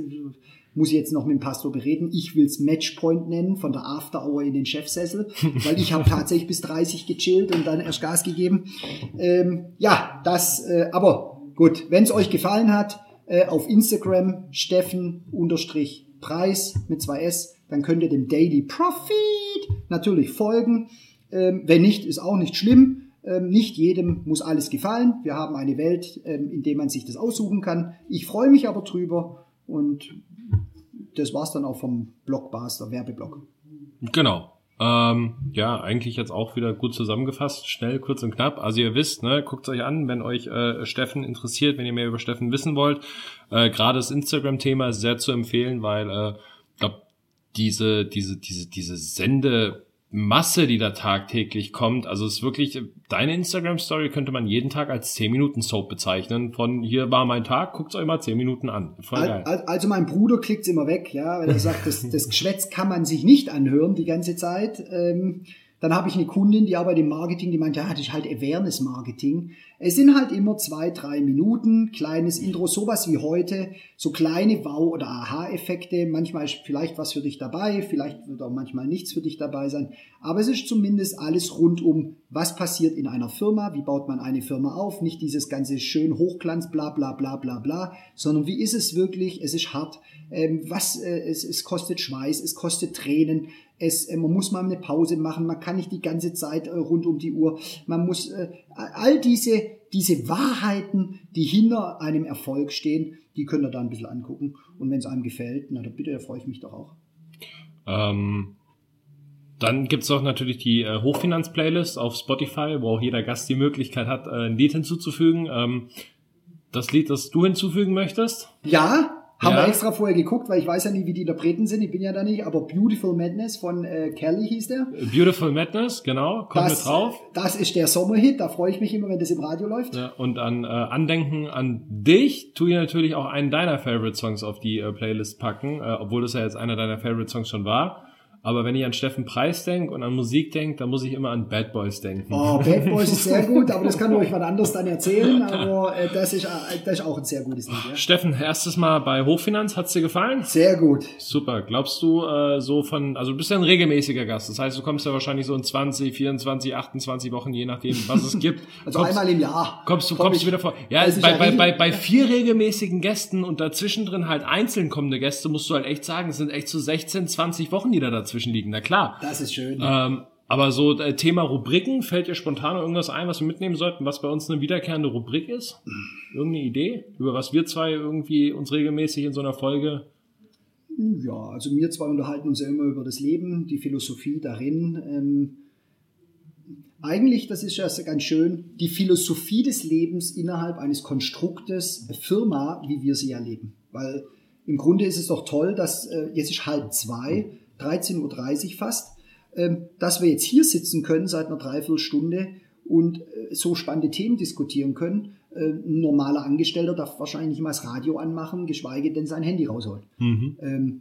muss ich jetzt noch mit dem Pastor bereden. Ich will es Matchpoint nennen, von der After Hour in den Chefsessel, weil ich habe tatsächlich bis 30 gechillt und dann erst Gas gegeben. Ähm, ja, das, äh, aber gut, wenn es euch gefallen hat, äh, auf Instagram Steffen-Preis mit zwei S, dann könnt ihr dem Daily Profit natürlich folgen. Ähm, wenn nicht, ist auch nicht schlimm. Ähm, nicht jedem muss alles gefallen. Wir haben eine Welt, ähm, in der man sich das aussuchen kann. Ich freue mich aber drüber und das war's dann auch vom Blockbuster, Werbeblock. Genau. Ähm, ja, eigentlich jetzt auch wieder gut zusammengefasst, schnell, kurz und knapp. Also ihr wisst, ne, guckt euch an, wenn euch äh, Steffen interessiert, wenn ihr mehr über Steffen wissen wollt. Äh, Gerade das Instagram-Thema ist sehr zu empfehlen, weil äh, glaub, diese, diese, diese, diese Sende Masse, die da tagtäglich kommt. Also es ist wirklich, deine Instagram-Story könnte man jeden Tag als 10 Minuten Soap bezeichnen. Von hier war mein Tag, guckt's euch mal 10 Minuten an. Voll geil. Also mein Bruder klickt's immer weg, ja, weil er sagt, das, das Geschwätz kann man sich nicht anhören die ganze Zeit. Ähm, dann habe ich eine Kundin, die arbeitet im Marketing, die meint, ja, das ist halt Awareness-Marketing. Es sind halt immer zwei, drei Minuten, kleines Intro, sowas wie heute, so kleine Wow- oder Aha-Effekte. Manchmal ist vielleicht was für dich dabei, vielleicht wird auch manchmal nichts für dich dabei sein. Aber es ist zumindest alles rund um, was passiert in einer Firma, wie baut man eine Firma auf, nicht dieses ganze schön Hochglanz, bla bla bla bla bla, sondern wie ist es wirklich, es ist hart, ähm, was, äh, es, es kostet Schweiß, es kostet Tränen, es, äh, man muss mal eine Pause machen, man kann nicht die ganze Zeit äh, rund um die Uhr, man muss äh, all diese, diese Wahrheiten, die hinter einem Erfolg stehen, die könnt ihr da ein bisschen angucken. Und wenn es einem gefällt, na dann bitte, da freue ich mich doch auch. Ähm, dann gibt's auch natürlich die äh, Hochfinanz-Playlist auf Spotify, wo auch jeder Gast die Möglichkeit hat, äh, ein Lied hinzuzufügen. Ähm, das Lied, das du hinzufügen möchtest? Ja, haben ja. wir extra vorher geguckt, weil ich weiß ja nie, wie die Interpreten sind. Ich bin ja da nicht. Aber Beautiful Madness von äh, Kelly hieß der. Beautiful Madness, genau. Kommt das, mit drauf. Das ist der Sommerhit. Da freue ich mich immer, wenn das im Radio läuft. Ja, und an äh, Andenken an dich tue ich natürlich auch einen deiner Favorite Songs auf die äh, Playlist packen, äh, obwohl das ja jetzt einer deiner Favorite Songs schon war. Aber wenn ich an Steffen Preis denke und an Musik denke, dann muss ich immer an Bad Boys denken. Oh, Bad Boys ist sehr gut, aber das kann euch was anderes dann erzählen. Aber äh, das, ist, äh, das ist auch ein sehr gutes Lied. Ja? Steffen, erstes Mal bei Hochfinanz, hat's dir gefallen? Sehr gut. Super. Glaubst du äh, so von, also du bist ja ein regelmäßiger Gast. Das heißt, du kommst ja wahrscheinlich so in 20, 24, 28 Wochen, je nachdem, was es gibt. also kommst, einmal im Jahr. Kommst du komm kommst du wieder vor. Ja, bei, bei, bei, bei vier regelmäßigen Gästen und dazwischen drin halt einzeln kommende Gäste, musst du halt echt sagen, es sind echt so 16, 20 Wochen, die da dazwischen liegen. Na klar. Das ist schön. Ähm, Aber so äh, Thema Rubriken, fällt dir spontan irgendwas ein, was wir mitnehmen sollten, was bei uns eine wiederkehrende Rubrik ist? Irgendeine Idee, über was wir zwei irgendwie uns regelmäßig in so einer Folge ja, also wir zwei unterhalten uns ja immer über das Leben, die Philosophie darin. Ähm, eigentlich, das ist ja ganz schön, die Philosophie des Lebens innerhalb eines Konstruktes Firma, wie wir sie erleben. Weil im Grunde ist es doch toll, dass äh, jetzt ist halb zwei, 13.30 Uhr fast, ähm, dass wir jetzt hier sitzen können seit einer Dreiviertelstunde und äh, so spannende Themen diskutieren können. Äh, ein normaler Angestellter darf wahrscheinlich nicht mal das Radio anmachen, geschweige denn sein Handy rausholen. Mhm. Ähm,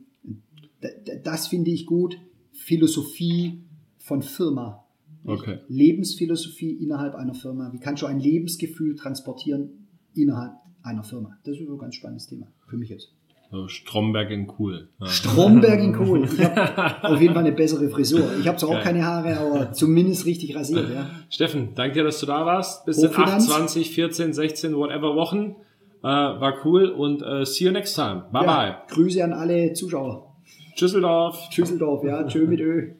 das finde ich gut. Philosophie von Firma. Okay. Lebensphilosophie innerhalb einer Firma. Wie kannst du ein Lebensgefühl transportieren innerhalb einer Firma? Das ist ein ganz spannendes Thema für mich jetzt. So Stromberg in cool. Ja. Stromberg in cool. Ich habe auf jeden Fall eine bessere Frisur. Ich habe zwar auch keine Haare, aber zumindest richtig rasiert. Ja. Steffen, danke dir, dass du da warst. Bis in 8, 20, 14, 16, whatever Wochen. Äh, war cool und äh, see you next time. Bye ja, bye. Grüße an alle Zuschauer. Tschüsseldorf. Tschüsseldorf, ja. Tschö mit Ö.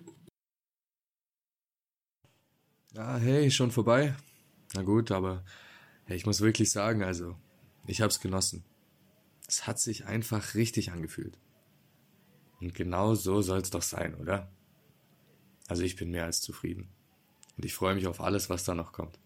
Ja, hey, schon vorbei. Na gut, aber hey, ich muss wirklich sagen, also, ich habe es genossen. Es hat sich einfach richtig angefühlt. Und genau so soll es doch sein, oder? Also ich bin mehr als zufrieden. Und ich freue mich auf alles, was da noch kommt.